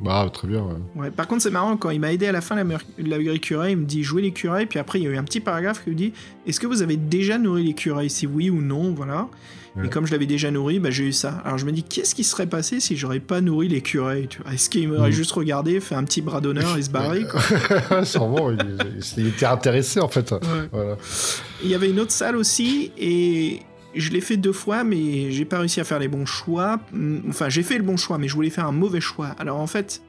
Bah, très bien, ouais. Ouais, par contre, c'est marrant, quand il m'a aidé à la fin, la la- l'écureuil, il me dit jouer l'écureuil, puis après, il y a eu un petit paragraphe qui me dit est-ce que vous avez déjà nourri l'écureuil Si oui ou non, voilà. Ouais. Et comme je l'avais déjà nourri, bah, j'ai eu ça. Alors je me dis qu'est-ce qui serait passé si j'aurais pas nourri l'écureuil Est-ce qu'il m'aurait Mm. juste regardé, fait un petit bras d'honneur et se barrer quoi? Sûrement, il, il- il était intéressé, en fait. Ouais. Voilà. Il y avait une autre salle aussi, et je l'ai fait deux fois, mais j'ai pas réussi à faire les bons choix. Hum, Enfin, j'ai fait le bon choix, mais je voulais faire un mauvais choix. Alors en fait,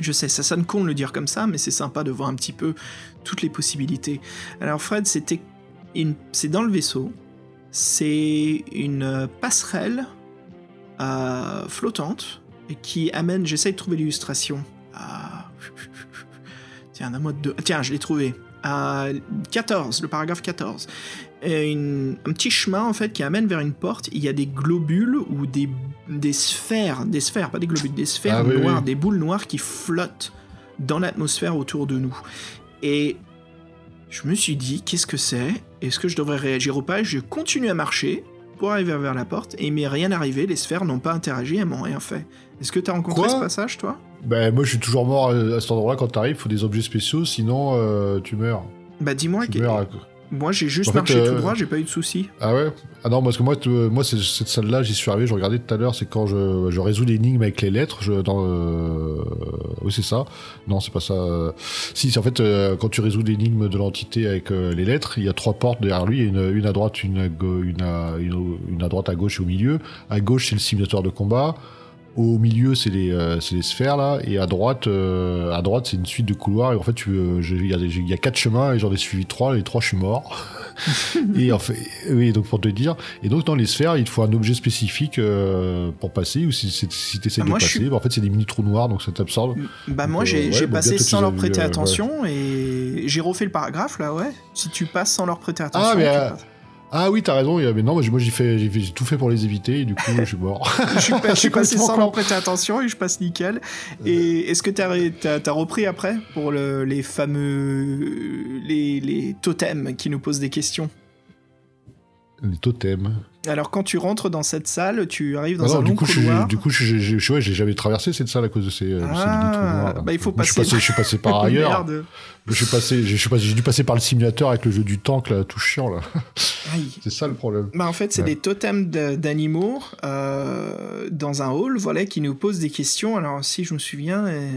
je sais, ça sonne con de le dire comme ça, mais c'est sympa de voir un petit peu toutes les possibilités. Alors Fred, c'était une... c'est dans le vaisseau. C'est une euh, passerelle euh, flottante qui amène. J'essaye de trouver l'illustration. Ah. Tiens, un mode de. Tiens, je l'ai trouvé. À 14, le paragraphe 14. Une- un petit chemin en fait qui amène vers une porte. Il y a des globules ou des, des sphères, des sphères, pas des globules, des sphères Ah oui, noires, oui. des boules noires qui flottent dans l'atmosphère autour de nous. Et je me suis dit, qu'est-ce que c'est? Est-ce que je devrais réagir ou pas? Je continue à marcher pour arriver vers la porte et il m'est rien arrivé. Les sphères n'ont pas interagi, elles m'ont rien fait. Est-ce que t'as rencontré Quoi ce passage, toi? Ben, moi, je suis toujours mort à, cet endroit-là quand t'arrives. Il faut des objets spéciaux, sinon euh, tu meurs. Bah dis-moi. tu que- meurs à- Moi, j'ai juste En fait, marché euh, tout droit, j'ai pas eu de soucis. Ah ouais Ah non, parce que moi, euh, moi c'est- cette salle-là, j'y suis arrivé, je regardais tout à l'heure, c'est quand je, je résous l'énigme avec les lettres. Je, dans, euh, Oui, c'est ça. Non, c'est pas ça. euh. Si, c'est en fait, euh, quand tu résous l'énigme de l'entité avec euh, les lettres, il y a trois portes derrière lui, une, une à droite, une à, go- une, à, une, une à droite, à gauche et au milieu. À gauche, c'est le simulateur de combat. Au milieu, c'est les, euh, les sphères là, et à droite, euh, à droite, c'est une suite de couloirs. Et en fait, tu, euh, il y, a y quatre chemins et j'en ai suivi trois. Les trois, je suis mort. et en fait, oui, donc pour te dire. Et donc dans les sphères, il te faut un objet spécifique euh, pour passer. Ou si, tu essaies Ah, de moi, passer, suis- bah, en fait, c'est des mini trous noirs, donc ça t'absorbe. Bah moi j'ai ouais, bah, passé sans leur prêter attention et j'ai refait le paragraphe là ouais. Si tu passes sans leur prêter attention. Ah, mais, passes. Ah oui, t'as raison. Mais non, moi, j'ai- fait, j'ai tout fait pour les éviter. Et du coup, je suis mort. je suis, pas- je suis passé sans leur prêter attention et je passe nickel. Et est-ce que t'as repris après pour le- les fameux les, les totems qui nous posent des questions? Les totems. Alors quand tu rentres dans cette salle, tu arrives Ah dans non, un du long coup, je, couloir. du coup, je- je- je- ouais, j'ai jamais traversé cette salle à cause de ces, euh, ces Ah, mini trous noirs. là. bah, il faut Moi, je suis passer- passé- Je suis passé par ailleurs. Merde. Je suis passé, je suis passé- j'ai dû passer par le simulateur avec le jeu du tank, là, tout chiant, là. C'est ça le problème. Bah en fait, c'est Ouais. des totems d'animaux euh, dans un hall, voilà, qui nous posent des questions. Alors, si je me souviens, euh,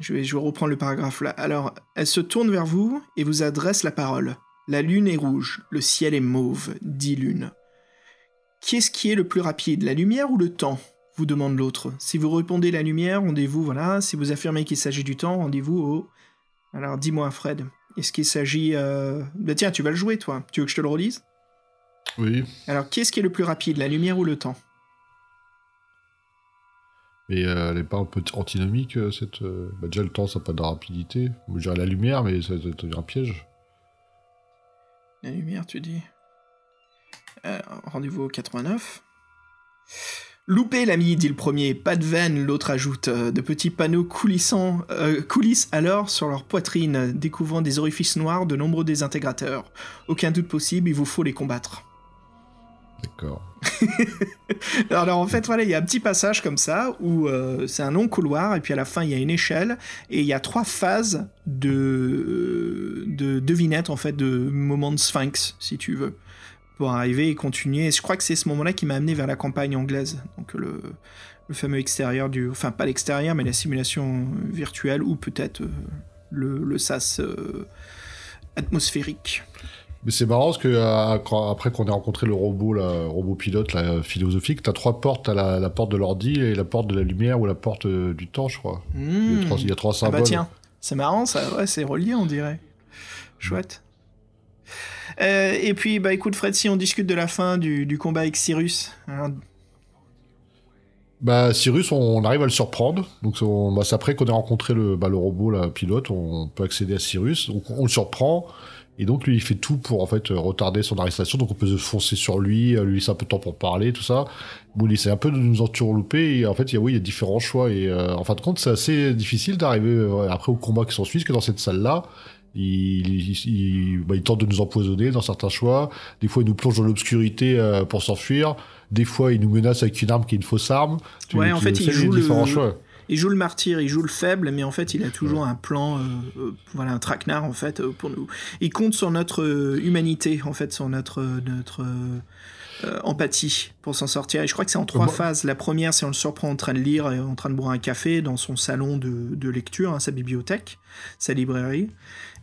je, vais, je vais reprendre le paragraphe là. Alors, elle se tourne vers vous et vous adresse la parole. La lune est rouge, le ciel est mauve, dit l'une. Qu'est-ce qui est le plus rapide, la lumière ou le temps? Vous demande l'autre. Si vous répondez la lumière, rendez-vous, voilà. Si vous affirmez qu'il s'agit du temps, rendez-vous au... Alors, dis-moi, Fred, est-ce qu'il s'agit... Euh... Bah tiens, tu vas le jouer, toi. Tu veux que je te le relise? Oui. alors, qu'est-ce qui est le plus rapide, la lumière ou le temps? Mais euh, elle est pas un peu antinomique, euh, cette. Bah, déjà, le temps, ça n'a pas de rapidité. Je dirais la lumière, mais ça un piège. La lumière, tu dis Alors, Rendez-vous au 89. Loupé l'ami, dit le premier. Pas de veine, l'autre ajoute. Euh, De petits panneaux coulissant, euh, coulissent alors sur leur poitrine, découvrant des orifices noirs de nombreux désintégrateurs. Aucun doute possible, il vous faut les combattre. D'accord. Alors en fait, voilà, il y a un petit passage comme ça où euh, c'est un long couloir et puis à la fin il y a une échelle et il y a trois phases de de devinettes en fait, de moments de sphinx si tu veux, pour arriver et continuer. Et je crois que c'est ce moment-là qui m'a amené vers la campagne anglaise, donc le le fameux extérieur du, enfin pas l'extérieur mais la simulation virtuelle ou peut-être euh, le, le sas euh, atmosphérique. Mais c'est marrant parce que euh, après qu'on ait rencontré le robot, là, robot pilote là, philosophique, t'as trois portes. T'as la, la porte de l'ordi et la porte de la lumière ou la porte euh, du temps, je crois. Il, y a Hmm. trois, il y a trois Ah symboles. bah tiens, c'est marrant ça, ouais, c'est relié on dirait. Chouette. Euh, et puis bah écoute Fred, si on discute de la fin du, combat avec Cyrus, hein, Bah, Cyrus, on, arrive à le surprendre. Donc, on- bah, c'est après qu'on ait rencontré le, bah, le robot, la pilote, on peut accéder à Cyrus. Donc, on le surprend. Et donc, lui, il fait tout pour, en fait, retarder son arrestation. Donc, on peut se foncer sur lui, euh, lui laisser un peu de temps pour parler, tout ça. Bon, il essaie un peu de nous entourlouper. Et en fait, il y a, oui, il y a différents choix. Et euh, en fin de compte, c'est assez difficile d'arriver après au combat qui s'ensuit, parce que dans cette salle-là, il, il, il- bah, il tente de nous empoisonner dans certains choix. Des fois, il nous plonge dans l'obscurité euh, pour s'enfuir. Des fois, il nous menace avec une arme qui est une fausse arme. Tu- Ouais, en fait, il joue le- choix. il joue le martyr, il joue le faible, mais en fait il a toujours un plan, euh, euh, voilà un traquenard en fait pour nous. Il compte sur notre humanité en fait, sur notre notre empathie pour s'en sortir. Et je crois que c'est en trois Moi- phases. La première, c'est on le surprend en train de lire et en train de boire un café dans son salon de, de lecture, hein, sa bibliothèque, sa librairie.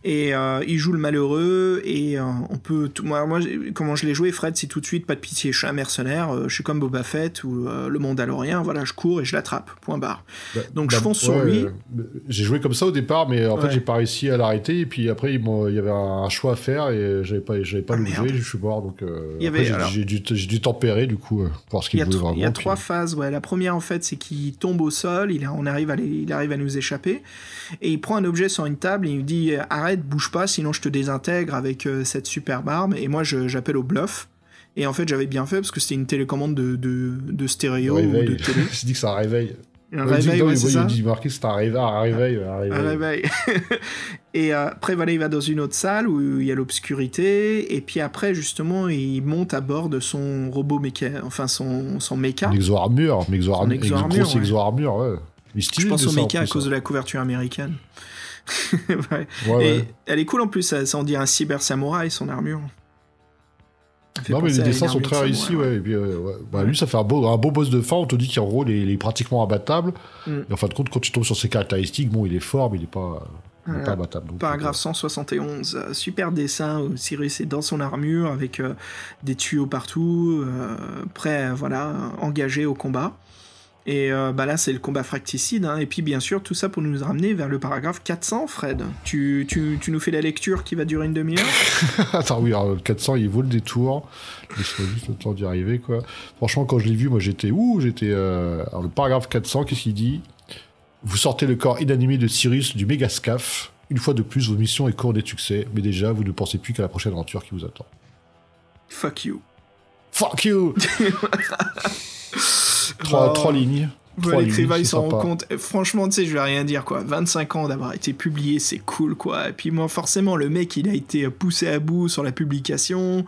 Et euh, il joue le malheureux et euh, on peut moi, moi comment je l'ai joué Fred c'est tout de suite pas de pitié je suis un mercenaire euh, je suis comme Boba Fett ou le Mandalorien voilà je cours et je l'attrape point barre Bah, Donc, je bah, fonce sur lui. J'ai joué comme ça au départ, mais en Ouais. fait, j'ai pas réussi à l'arrêter. Et puis après, il y avait un choix à faire et j'avais pas, j'avais pas Ah, le jeu. Je suis mort. Donc, j'ai- dû, j'ai dû tempérer du coup, pour voir ce Il qu'il voulait vraiment. il y a puis- trois phases. Ouais. La première, en fait, c'est qu'il tombe au sol, il, a- on arrive à les- il arrive à nous échapper, et il prend un objet sur une table et il nous dit euh, Arrête, bouge pas, sinon je te désintègre avec euh, cette superbe arme. Et moi, j'appelle au bluff. Et en fait, j'avais bien fait parce que c'était une télécommande de, de, de stéréo ou de télé. Je dis que c'est un réveil. Un Ouais, réveil, ouais, c'est il ça. dit marqué c'est un réveil, un réveil, un réveil. Un réveil. et euh, après, voilà, il va dans une autre salle où il y a l'obscurité. Et puis après, justement, il monte à bord de son robot méca, enfin son, son méca. Exo-armure, exo-armure, ouais. exo-armure, ouais. Je pense de au ça, méca à cause de hein. la couverture américaine. ouais. Et elle est cool en plus, ça, ça en dit un cyber samouraï, son armure. Non, mais les dessins sont très réussis, ouais. Et puis, bah, lui, ça fait un beau, un beau boss de fin. On te dit qu'en gros, il est, pratiquement abattable. Mm. Et en fin de compte, quand tu tombes sur ses caractéristiques, bon, il est fort, mais il n'est pas, pas abattable. Paragraphe 171. Euh, super dessin. Cyrus est dans son armure avec euh, des tuyaux partout, euh, prêt, voilà, engagé au combat. Et euh, bah là, c'est le combat fracticide. Hein. Et puis, bien sûr, tout ça pour nous ramener vers le paragraphe 400, Fred. Tu, tu, tu nous fais la lecture qui va durer une demi-heure? Attends, oui, alors, le 400, il vaut le détour. Laisse-moi juste le temps d'y arriver, quoi. Franchement, quand je l'ai vu, moi, j'étais... Ouh, j'étais... Euh, alors, le paragraphe 400, qu'est-ce qu'il dit? Vous sortez le corps inanimé de Cyrus du mégascaf. Une fois de plus, vos missions est courent des succès. Mais déjà, vous ne pensez plus qu'à la prochaine aventure qui vous attend. Fuck you. Fuck you Trois, lignes. L'écrivain, il s'en rend compte. franchement, tu sais, je vais rien dire, quoi. 25 ans d'avoir été publié, c'est cool, quoi. Et puis, moi, forcément, le mec, il a été poussé à bout sur la publication,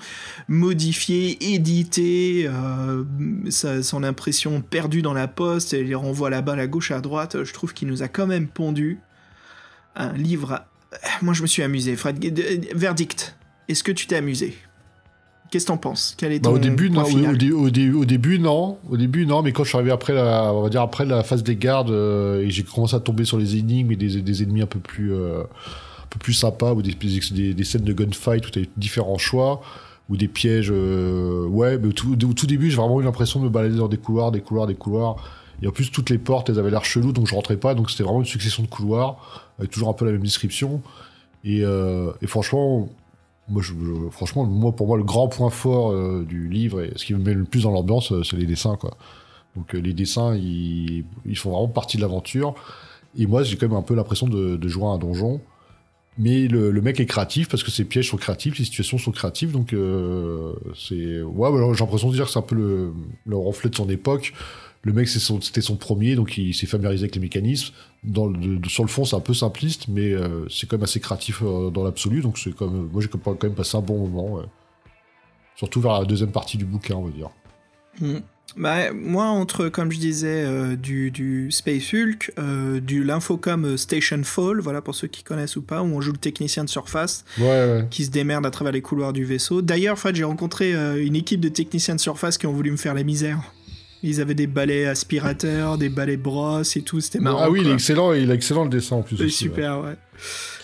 modifié, édité, euh, son impression perdue dans la poste, et il renvoie la balle à gauche, à droite. Je trouve qu'il nous a quand même pondu un livre. Moi, je me suis amusé. Fred, verdict. Est-ce que tu t'es amusé? Qu'est-ce que t'en penses? Quel est bah, au début, non, au, début, non. Au début, non. Mais quand je suis arrivé après la, on va dire après la phase des gardes euh, et j'ai commencé à tomber sur les énigmes et des, des ennemis un peu plus, euh, un peu plus sympas ou des, des, des scènes de gunfight où tu as différents choix ou des pièges. Euh, ouais, mais au tout, tout début, j'ai vraiment eu l'impression de me balader dans des couloirs, des couloirs, des couloirs. Et en plus, toutes les portes, elles avaient l'air chelou, donc je rentrais pas. Donc c'était vraiment une succession de couloirs avec toujours un peu la même description. Et, et franchement, moi, je, franchement, moi, pour moi, le grand point fort euh, du livre et ce qui me met le plus dans l'ambiance, euh, c'est les dessins, quoi. Donc, euh, les dessins, ils, ils, font vraiment partie de l'aventure. Et moi, j'ai quand même un peu l'impression de, jouer à un donjon. Mais le, mec est créatif parce que ses pièges sont créatifs, ses situations sont créatives. Donc, c'est. Ouais, j'ai l'impression de dire que c'est un peu le, le reflet de son époque le mec c'était son, premier, donc il s'est familiarisé avec les mécanismes. Dans sur le fond, c'est un peu simpliste, mais euh, c'est quand même assez créatif euh, dans l'absolu. Donc c'est comme, moi j'ai quand même passé un bon moment, surtout vers la deuxième partie du bouquin, on va dire. Hmm. Bah, moi, entre, comme je disais, euh, du, du, Space Hulk, du l'Infocom Station Fall, voilà pour ceux qui connaissent ou pas, où on joue le technicien de surface qui se démerde à travers les couloirs du vaisseau. D'ailleurs, en fait, j'ai rencontré une équipe de techniciens de surface qui ont voulu me faire la misère. Ils avaient des balais aspirateurs, des balais brosses et tout, c'était marrant. Ah oui, il est excellent, il est excellent le dessin en plus. C'est super, ouais.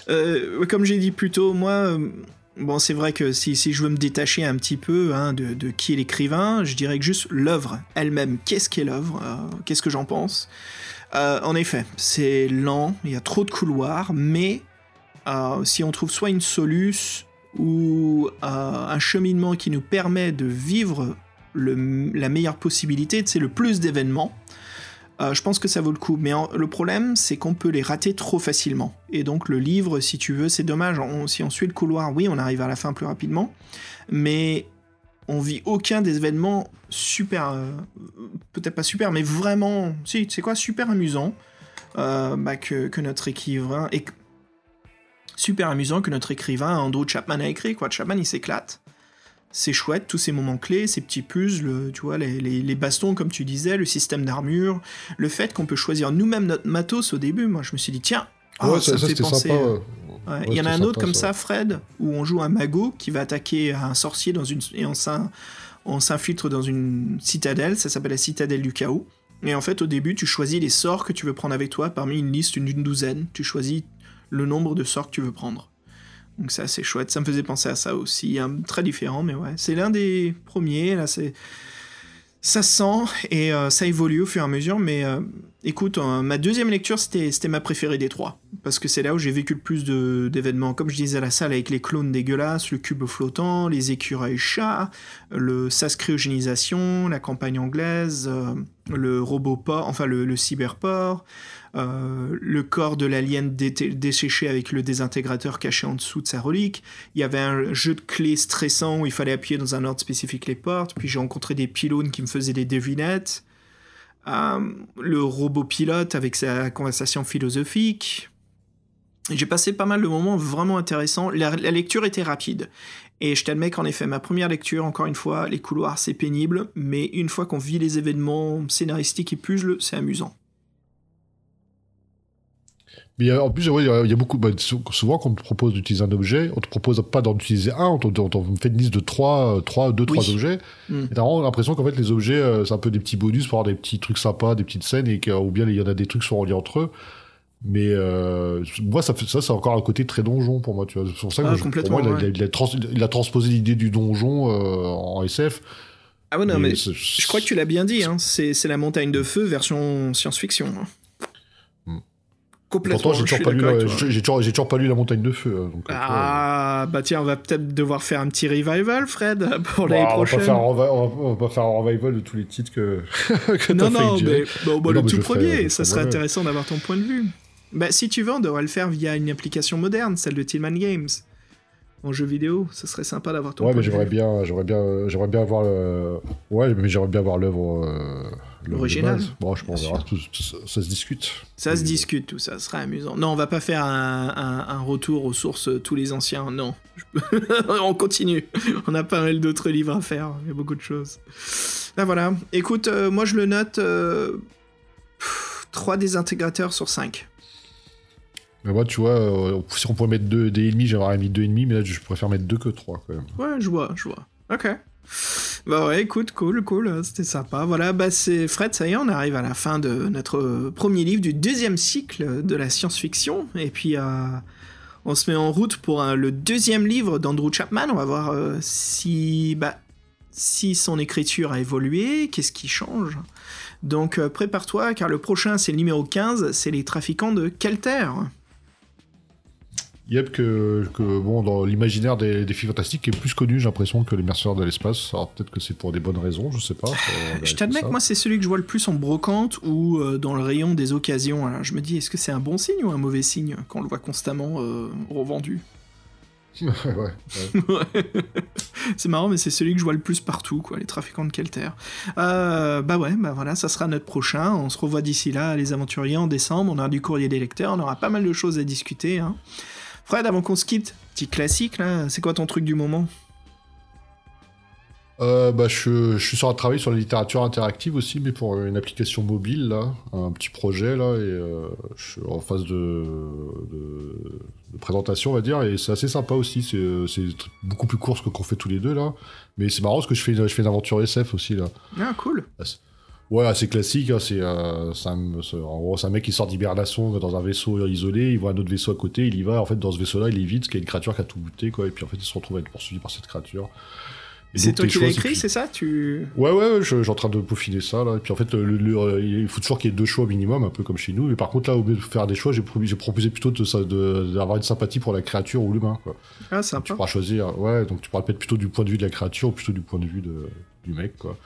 Euh, comme j'ai dit plus tôt, moi, euh, bon, c'est vrai que si, si, je veux me détacher un petit peu hein, de, de, qui est l'écrivain, je dirais que juste l'œuvre elle-même. Qu'est-ce qu'est l'œuvre euh, Qu'est-ce que j'en pense? En effet, c'est lent, il y a trop de couloirs, mais si on trouve soit une soluce ou un cheminement qui nous permet de vivre la meilleure possibilité, c'est le plus d'événements. Euh, je pense que ça vaut le coup. Mais le problème, c'est qu'on peut les rater trop facilement. Et donc le livre, si tu veux, c'est dommage. si on suit le couloir, oui, on arrive à la fin plus rapidement. Mais on vit aucun des événements super... Euh, peut-être pas super, mais vraiment... Si, c'est quoi Super amusant. Euh, bah, que, notre écrivain... Et, super amusant que notre écrivain Andrew Chapman a écrit. Quoi. Chapman, il s'éclate c'est chouette, tous ces moments clés, ces petits puzzles, tu vois, les, bastons, comme tu disais, le système d'armure, le fait qu'on peut choisir nous-mêmes notre matos au début. Moi, je me suis dit, tiens, oh, ça, fait penser. Il y en a un autre comme ça, Fred, où on joue un magot qui va attaquer un sorcier dans une et on s'infiltre dans une citadelle. Ça s'appelle la citadelle du chaos. Et en fait, au début, tu choisis les sorts que tu veux prendre avec toi parmi une liste d'une douzaine. Tu choisis le nombre de sorts que tu veux prendre. Donc c'est assez chouette. Ça me faisait penser à ça aussi. Hein, très différent, mais ouais. C'est l'un des premiers. Là, c'est. Ça sent et euh, ça évolue au fur et à mesure, mais euh, écoute, euh, ma deuxième lecture, c'était ma préférée des trois, parce que c'est là où j'ai vécu le plus d'événements. Comme je disais à la salle, avec les clones dégueulasses, le cube flottant, les écureuils chats, le sas cryogénisation, la campagne anglaise, le robot port, enfin le, le cyberport, euh, le corps de l'alien desséché avec le désintégrateur caché en dessous de sa relique. Il y avait un jeu de clés stressant où il fallait appuyer dans un ordre spécifique les portes. Puis j'ai rencontré des pylônes qui me faisaient des devinettes. Euh, le robot pilote avec sa conversation philosophique. J'ai passé pas mal de moments vraiment intéressants. La, la lecture était rapide. Et je t'admets qu'en effet, ma première lecture, encore une fois, les couloirs, c'est pénible, mais une fois qu'on vit les événements scénaristiques et puzzles, c'est amusant. Mais en plus, ouais, il y a, il y a beaucoup. bah, sou- souvent, quand on te propose d'utiliser un objet, on te propose pas d'en utiliser un, on te, fait une liste de trois, euh, trois, deux, trois Oui. objets. Mm. Et t'as vraiment l'impression qu'en fait, les objets, euh, c'est un peu des petits bonus pour avoir des petits trucs sympas, des petites scènes, et que, ou bien il y en a des trucs qui sont reliés entre eux. Mais euh, moi, ça, fait, ça, c'est encore un côté très donjon pour moi. Tu vois. C'est pour ça que Ah, je- pour moi, il a, ouais. il a- il a trans- il a transposé l'idée du donjon euh, en SF. Ah ouais, non, mais je crois que tu l'as bien dit, hein. c'est c'est la montagne de feu version science-fiction. hein. Complètement, Pourtant, j'ai toujours, pas lu la- toi. j'ai- toujours, pas lu la montagne de feu. donc, après, Ah, bah tiens, on va peut-être devoir faire un petit revival, Fred, pour Bah, l'année on, va prochaine. on, va, on va pas faire un revival de tous les titres que, que Non, fait non, mais bon, bah, Mais le mais tout ferai- premier, je ça ferai serait intéressant d'avoir ton point de vue. Bah, si tu veux, on devrait le faire via une application moderne, celle de Tillman Games. En jeu vidéo, ça serait sympa d'avoir ton Ouais, point mais de j'aimerais vue. bien, j'aimerais bien, j'aimerais bien avoir le. Ouais, mais j'aimerais bien avoir l'œuvre. euh, base. Bon, je pense, tout- tout- ça, ça se discute. Ça se discute, tout ça, ce serait amusant. Non, on va pas faire un, un- un retour aux sources euh, tous les anciens, non. Je- on continue. On a pas mal d'autres livres à faire, il y a beaucoup de choses. Là voilà, écoute, euh, moi je le note euh, pff, 3 désintégrateurs sur 5. Mais moi, tu vois, euh, si on pouvait mettre deux, des ennemis, j'aurais mis deux ennemis, mais là, je préfère mettre deux que trois, quand même. Ouais, je vois, je vois. Ok. Bah ouais, écoute, cool, cool, c'était sympa. Voilà, bah c'est Fred, ça y est, on arrive à la fin de notre premier livre du deuxième cycle de la science-fiction. Et puis, euh, on se met en route pour euh, le deuxième livre d'Andrew Chapman. On va voir euh, si, bah, si son écriture a évolué, qu'est-ce qui change. Donc prépare-toi, car le prochain, c'est le numéro 15, c'est les trafiquants de Kelter. Yep, que, que bon, dans l'imaginaire des, des filles fantastiques, est plus connu, j'ai l'impression, que les mercenaires de l'espace. Alors peut-être que c'est pour des bonnes raisons, je sais pas. faut Je t'admets que moi, c'est celui que je vois le plus en brocante ou euh, dans le rayon des occasions. Alors je me dis, est-ce que c'est un bon signe ou un mauvais signe quand on le voit constamment euh, revendu? Ouais, ouais. Ouais. C'est marrant, mais c'est celui que je vois le plus partout, quoi, les trafiquants de Kelter. Euh, bah ouais, bah voilà, ça sera notre prochain. On se revoit d'ici là, les aventuriers, en décembre. On aura du courrier des lecteurs, on aura pas mal de choses à discuter. Hein. Fred, avant qu'on se quitte, petit classique là, c'est quoi ton truc du moment Euh, bah, je, je suis sur un travail sur la littérature interactive aussi, mais pour une application mobile, là, un petit projet, là, et euh, je suis en phase de, de, de présentation, on va dire, et c'est assez sympa aussi, c'est beaucoup plus court ce qu'on fait tous les deux, là, mais c'est marrant parce que je fais, je fais une aventure SF aussi, là. Ah, cool. Ouais, assez classique, hein, c'est euh, c'est en gros, c'est un mec qui sort d'hibernation dans un vaisseau isolé, il voit un autre vaisseau à côté, il y va, en fait, dans ce vaisseau-là, il évite, parce qu'il y a une créature qui a tout buté, quoi, et puis en fait, il se retrouve à être poursuivi par cette créature. C'est donc, toi qui l'as écrit, c'est ça tu... Ouais, ouais, ouais, je, suis en train de peaufiner ça, là. Et puis en fait, le, le- euh, il faut toujours qu'il y ait deux choix minimum, un peu comme chez nous. Mais par contre, là, au lieu de faire des choix, j'ai pro- j'ai proposé plutôt de ça- de- d'avoir une sympathie pour la créature ou l'humain, quoi. Ah, Tu sympa. pourras choisir, ouais, donc tu pourras le mettre plutôt du point de vue de la créature ou plutôt du point de vue de, du mec, quoi.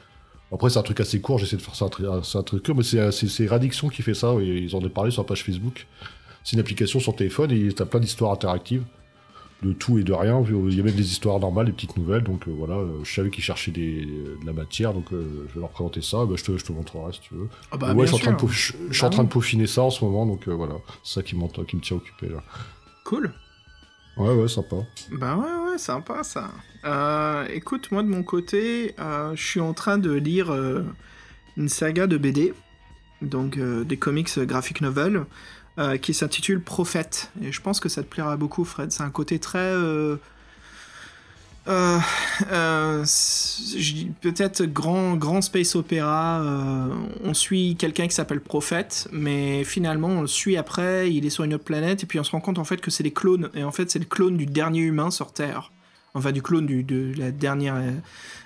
Après, c'est un truc assez court, j'essaie de faire ça un, truc court, mais c'est c'est Radiction qui fait ça, ils en ont parlé sur la page Facebook. C'est une application sur téléphone et t'as plein d'histoires interactives de tout et de rien. Il y a même des histoires normales, des petites nouvelles. Donc euh, voilà, euh, je savais qu'ils cherchaient des, de la matière, donc euh, je vais leur présenter ça. Bah, je, te, je te montrerai si tu veux. Ah bah, ouais, je suis, en train de sûr. peau- je, je suis en train de peaufiner ça en ce moment, donc euh, voilà, c'est ça qui, qui me tient occupé là. Cool. Ouais, ouais, sympa. Bah ouais, ouais, sympa ça. Euh, écoute, moi de mon côté, euh, je suis en train de lire euh, une saga de BD, donc des comics graphic novel, qui s'intitule Prophète. Et je pense que ça te plaira beaucoup, Fred. C'est un côté très. Euh, euh, peut-être grand, grand space opéra. euh, on suit quelqu'un qui s'appelle Prophète, mais finalement on le suit après. Il est sur une autre planète et puis on se rend compte en fait que c'est des clones. Et en fait c'est le clone du dernier humain sur Terre. Enfin du clone de la dernière,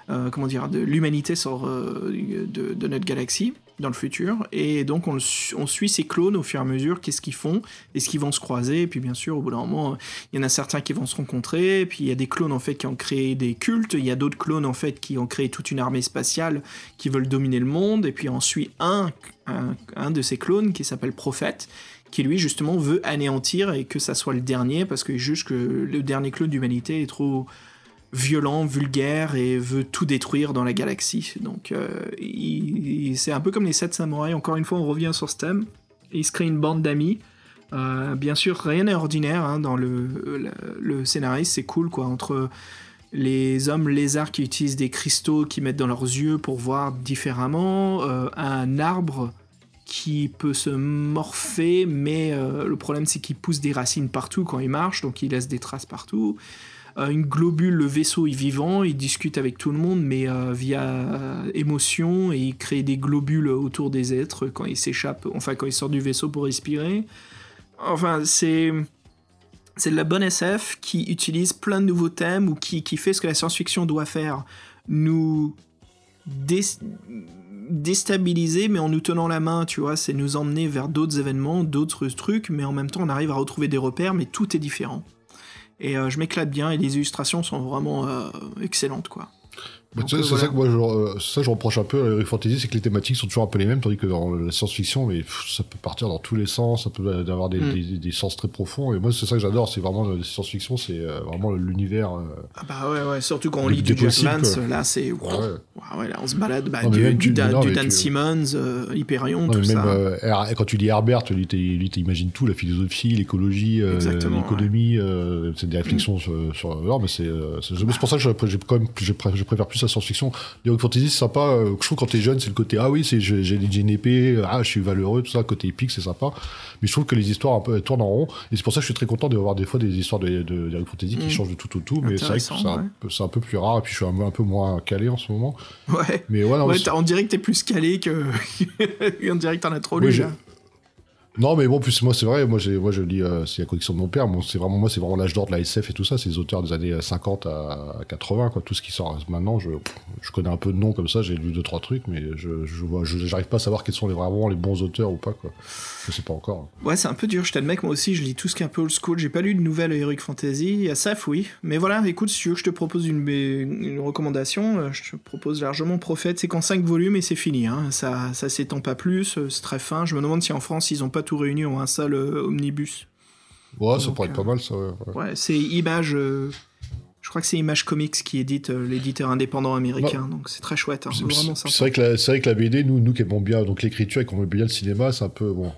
comment dire, de l'humanité de notre galaxie dans le futur. Et donc on, suit ces clones au fur et à mesure. Qu'est-ce qu'ils font Est-ce qu'ils vont se croiser Et puis bien sûr au bout d'un moment il y en a certains qui vont se rencontrer, et puis il y a des clones en fait qui ont créé des cultes, il y a d'autres clones en fait qui ont créé toute une armée spatiale qui veulent dominer le monde, et puis on suit un, un de ces clones qui s'appelle Prophète, qui lui justement veut anéantir et que ça soit le dernier parce qu'il juge que le dernier clone d'humanité est trop violent, vulgaire et veut tout détruire dans la galaxie. Donc euh, c'est un peu comme les sept samouraïs, encore une fois on revient sur ce thème, il se crée une bande d'amis. Euh, bien sûr, rien n'est ordinaire hein, dans le, scénariste, c'est cool quoi. Entre les hommes lézards qui utilisent des cristaux qu'ils mettent dans leurs yeux pour voir différemment, euh, un arbre qui peut se morpher, mais le problème c'est qu'il pousse des racines partout quand il marche, donc il laisse des traces partout. Euh, une globule, le vaisseau est vivant, il discute avec tout le monde, mais euh, via émotion, et il crée des globules autour des êtres quand il s'échappe, enfin quand il sort du vaisseau pour respirer. Enfin, c'est c'est de la bonne SF qui utilise plein de nouveaux thèmes ou qui, qui fait ce que la science-fiction doit faire. Nous déstabiliser, mais en nous tenant la main, tu vois, c'est nous emmener vers d'autres événements, d'autres trucs, mais en même temps on arrive à retrouver des repères, mais tout est différent. Et euh, je m'éclate bien et les illustrations sont vraiment euh, excellentes, quoi. Bah, c'est ça que moi, je, euh, ça, je reproche un peu à Heroic Fantasy, c'est que les thématiques sont toujours un peu les mêmes, tandis que dans la science-fiction, mais ça peut partir dans tous les sens, ça peut avoir des, mm. des, des, sens très profonds. Et moi, c'est ça que j'adore, c'est vraiment la science-fiction, c'est euh, vraiment l'univers. Euh, ah bah ouais, ouais, surtout quand on lit du Jack Vance, là, c'est. Ouais. ouais. là, on se balade bah, du, du, Dan Simmons, Hyperion, tout même, ça. quand tu lis Herbert, lui, t'imagines tout, la philosophie, l'écologie, l'économie, c'est des réflexions mm. sur. sur mais c'est pour ça que je, quand même, je préfère plus science-fiction. Heroic Fantasy, c'est sympa. Euh, je trouve quand t'es jeune, c'est le côté ah oui, c'est j'ai une épée, ah je suis valeureux, tout ça. Côté épique, c'est sympa. Mais je trouve que les histoires un peu tournent en rond. Et c'est pour ça que je suis très content de voir des fois des histoires de, de, Fantasy qui mm. changent de tout au tout. Mais c'est vrai que c'est un, peu plus rare. Et puis je suis un, peu moins calé en ce moment. Ouais. Mais voilà. Ouais, on dirait que t'es plus calé que. dirait que t'en as trop lu. Non, mais bon, plus moi, c'est vrai. Moi, moi, je lis, euh, c'est la collection de mon père. Bon, c'est vraiment moi, c'est vraiment l'âge d'or de la SF et tout ça. C'est les auteurs des années 50 à 80, quoi. Tout ce qui sort maintenant, je, je connais un peu de noms comme ça. J'ai lu deux trois trucs, mais je, je vois, j'arrive pas à savoir quels sont les, vraiment les bons auteurs ou pas, quoi. Je sais pas encore. Ouais, c'est un peu dur. Je mec moi aussi. Je lis tout ce qui est un peu old school. J'ai pas lu de nouvelles Heroic Fantasy. SF, oui. Mais voilà, écoute, si tu veux que je te propose une, une recommandation, euh, je te propose largement Prophète. C'est qu'en 5 volumes et c'est fini. Hein. Ça, ça s'étend pas plus. Euh, c'est très fin. Je me demande si en France ils ont pas tout réuni en un seul euh, omnibus. Ouais, ça pourrait être pas mal, ça. Ouais, c'est Image. Euh, je crois que c'est Image Comics qui édite euh, l'éditeur indépendant américain, donc c'est très chouette. Hein, c'est vrai que la, c'est vrai que la BD, nous, nous qui aimons bien donc l'écriture et qu'on aime bien le cinéma, c'est un peu bon.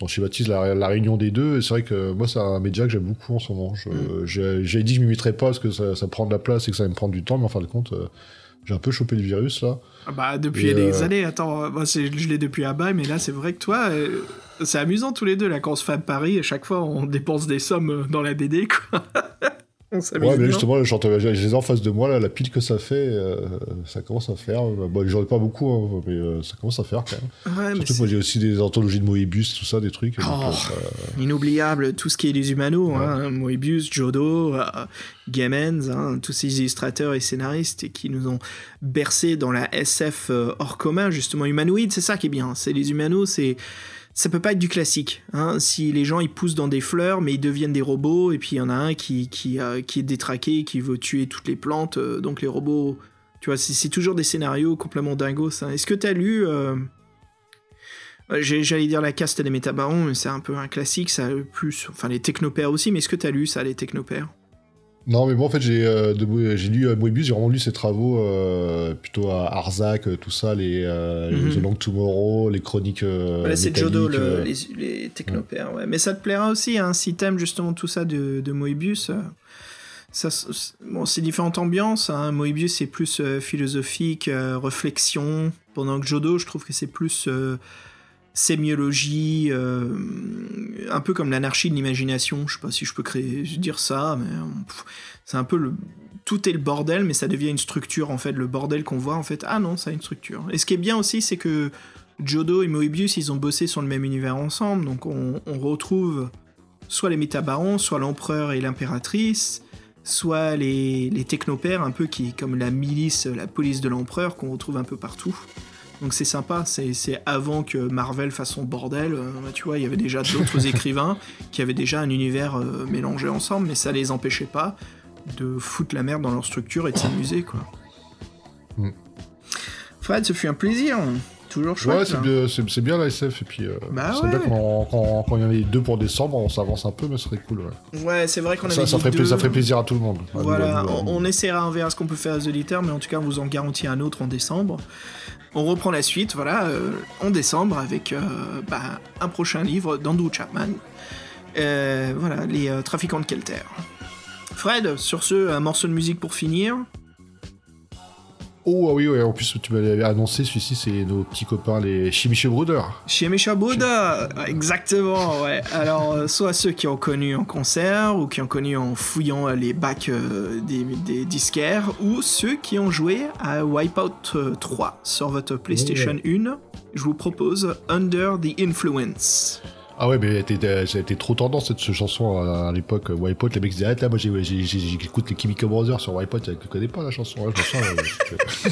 On schématise la, la réunion des deux. C'est vrai que moi, c'est un média que j'aime beaucoup en ce moment. Mm. J'ai dit que je m'y mettrais pas parce que ça, ça, prend de la place et que ça va me prendre du temps, mais en fin de compte, j'ai un peu chopé le virus là. Ah bah depuis des années, attends, moi je l'ai depuis à bas, mais là c'est vrai que toi, c'est amusant tous les deux, là, quand on se fait à Paris, à chaque fois, on dépense des sommes dans la BD, quoi. ouais, mais justement, j'ai les en face de moi, là, la pile que ça fait, euh, ça commence à faire. Bon, j'en ai pas beaucoup, hein, mais euh, ça commence à faire quand même. Surtout que moi, j'ai aussi des anthologies de Moebius, tout ça, des trucs. Oh, euh, Inoubliable, tout ce qui est les humanos, hein, Moebius, Jodo, Gamens, hein, tous ces illustrateurs et scénaristes qui nous ont bercé dans la SF hors commun, justement, humanoïde, c'est ça qui est bien. C'est les humanos, c'est ça peut pas être du classique. Hein. Si les gens ils poussent dans des fleurs, mais ils deviennent des robots, et puis il y en a un qui, euh, est détraqué, qui veut tuer toutes les plantes, euh, donc les robots. Tu vois, c'est toujours des scénarios complètement dingos. Est-ce que tu as lu. Euh, j'allais dire la caste des métabarons, mais c'est un peu un classique, ça plus. Enfin, les technopères aussi, mais est-ce que tu as lu ça, les technopères? Non, mais moi, en fait, j'ai euh, lu euh, Moebius, j'ai vraiment lu ses travaux euh, plutôt à Arzac, tout ça, les, mhm. The Long Tomorrow, les chroniques. Voilà, c'est Jodo, les, les, technopères, ouais. Mais ça te plaira aussi, hein, si t'aimes justement tout ça de, de Moebius. Ça, bon, c'est différentes ambiances. Hein. Moebius, c'est plus philosophique, réflexion, pendant que Jodo, je trouve que c'est plus sémiologie, euh, un peu comme l'anarchie de l'imagination. Je sais pas si je peux créer, dire ça, mais c'est un peu le. Tout est le bordel, mais ça devient une structure en fait. Le bordel qu'on voit en fait, ah non, ça a une structure. Et ce qui est bien aussi, c'est que Jodo et Moebius, ils ont bossé sur le même univers ensemble, donc on, retrouve soit les métabarons, soit l'empereur et l'impératrice, soit les, les technopères, un peu qui, comme la milice, la police de l'empereur, qu'on retrouve un peu partout. Donc c'est sympa, c'est avant que Marvel fasse son bordel. Euh, tu vois, il y avait déjà d'autres écrivains qui avaient déjà un univers euh, mélangé ensemble, mais ça les empêchait pas de foutre la merde dans leur structure et de s'amuser, quoi. Mm. Fred, ce fut un plaisir. Toujours chouette. Ouais, c'est bien, la SF. Et puis, euh, bah c'est bien quand, il y en a deux pour décembre, on s'avance un peu, mais ce serait cool. Ouais, ouais c'est vrai qu'on avait ça, ça, ferait deux... ça ferait plaisir à tout le monde. Voilà, on, essaiera, on verra ce qu'on peut faire aux auditeurs, mais en tout cas, on vous en garantit un autre en décembre. On reprend la suite, voilà, euh, en décembre avec euh, bah, un prochain livre d'Andrew Chapman. Euh, voilà, les trafiquants de Kelter. Fred, sur ce, un morceau de musique pour finir. Oh ah oui, ouais, en plus tu m'avais annoncé, celui-ci c'est nos petits copains les Chimiché Brothers. Chimiché Brothers, exactement, ouais. Alors, euh, soit ceux qui ont connu en concert, ou qui ont connu en fouillant les bacs euh, des, des, disquaires, ou ceux qui ont joué à Wipeout 3 sur votre PlayStation 1. Je vous propose Under the Influence. Ah ouais, mais ça a été trop tendance cette chanson à, l'époque. Wipeout, les mecs disaient Ah, là, moi j'écoute les Chemical Brothers sur Wipeout, je connais pas la chanson. je euh,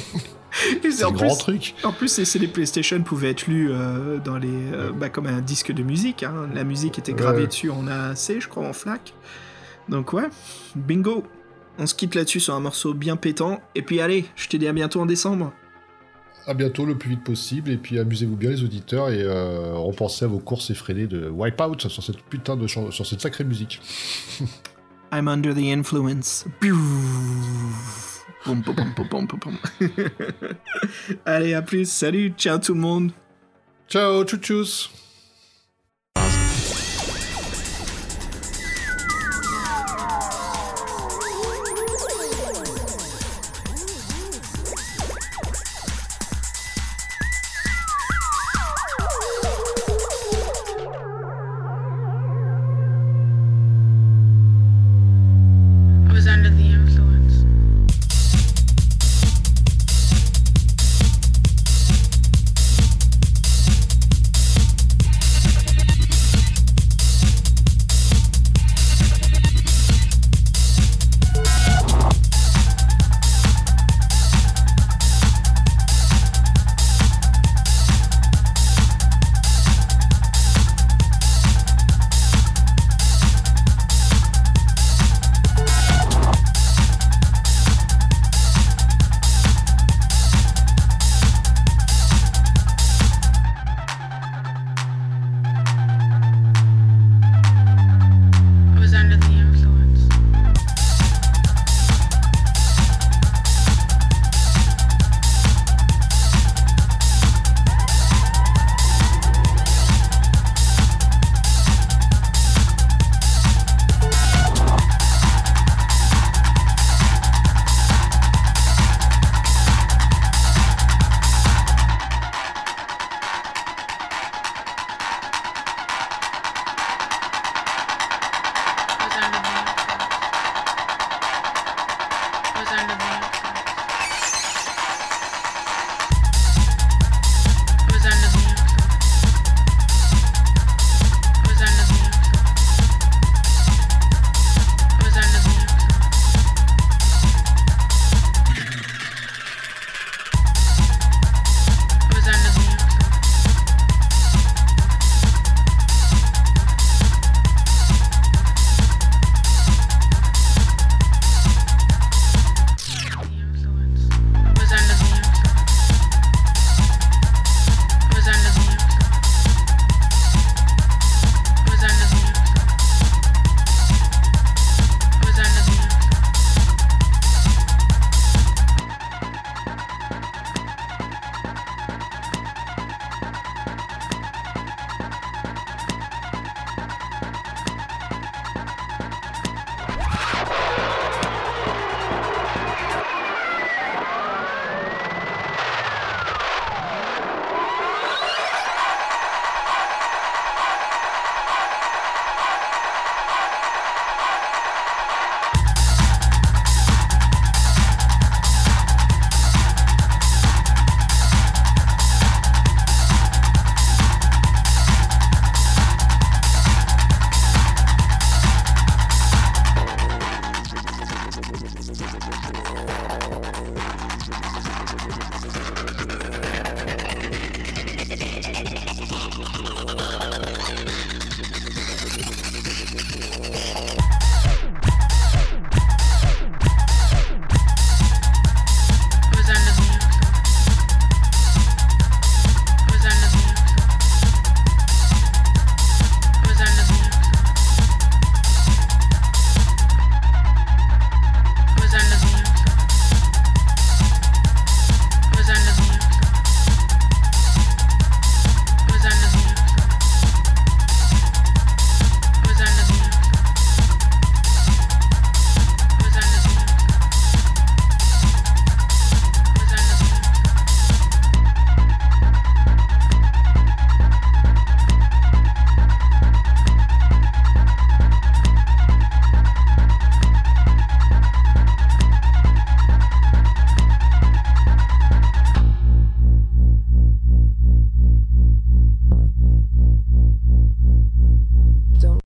c'est un grand truc. En plus, les PlayStation pouvaient être lus euh, dans les, euh, bah, comme un disque de musique. Hein. La musique était gravée dessus en AAC, je crois, en FLAC. Donc ouais, bingo. On se quitte là-dessus sur un morceau bien pétant. Et puis allez, je te dis à bientôt en décembre à bientôt le plus vite possible et puis amusez-vous bien les auditeurs et euh, repensez à vos courses effrénées de Wipeout sur cette putain de sur cette sacrée musique. I'm under the influence. Allez, à plus. Salut, ciao tout le monde. Ciao, tchou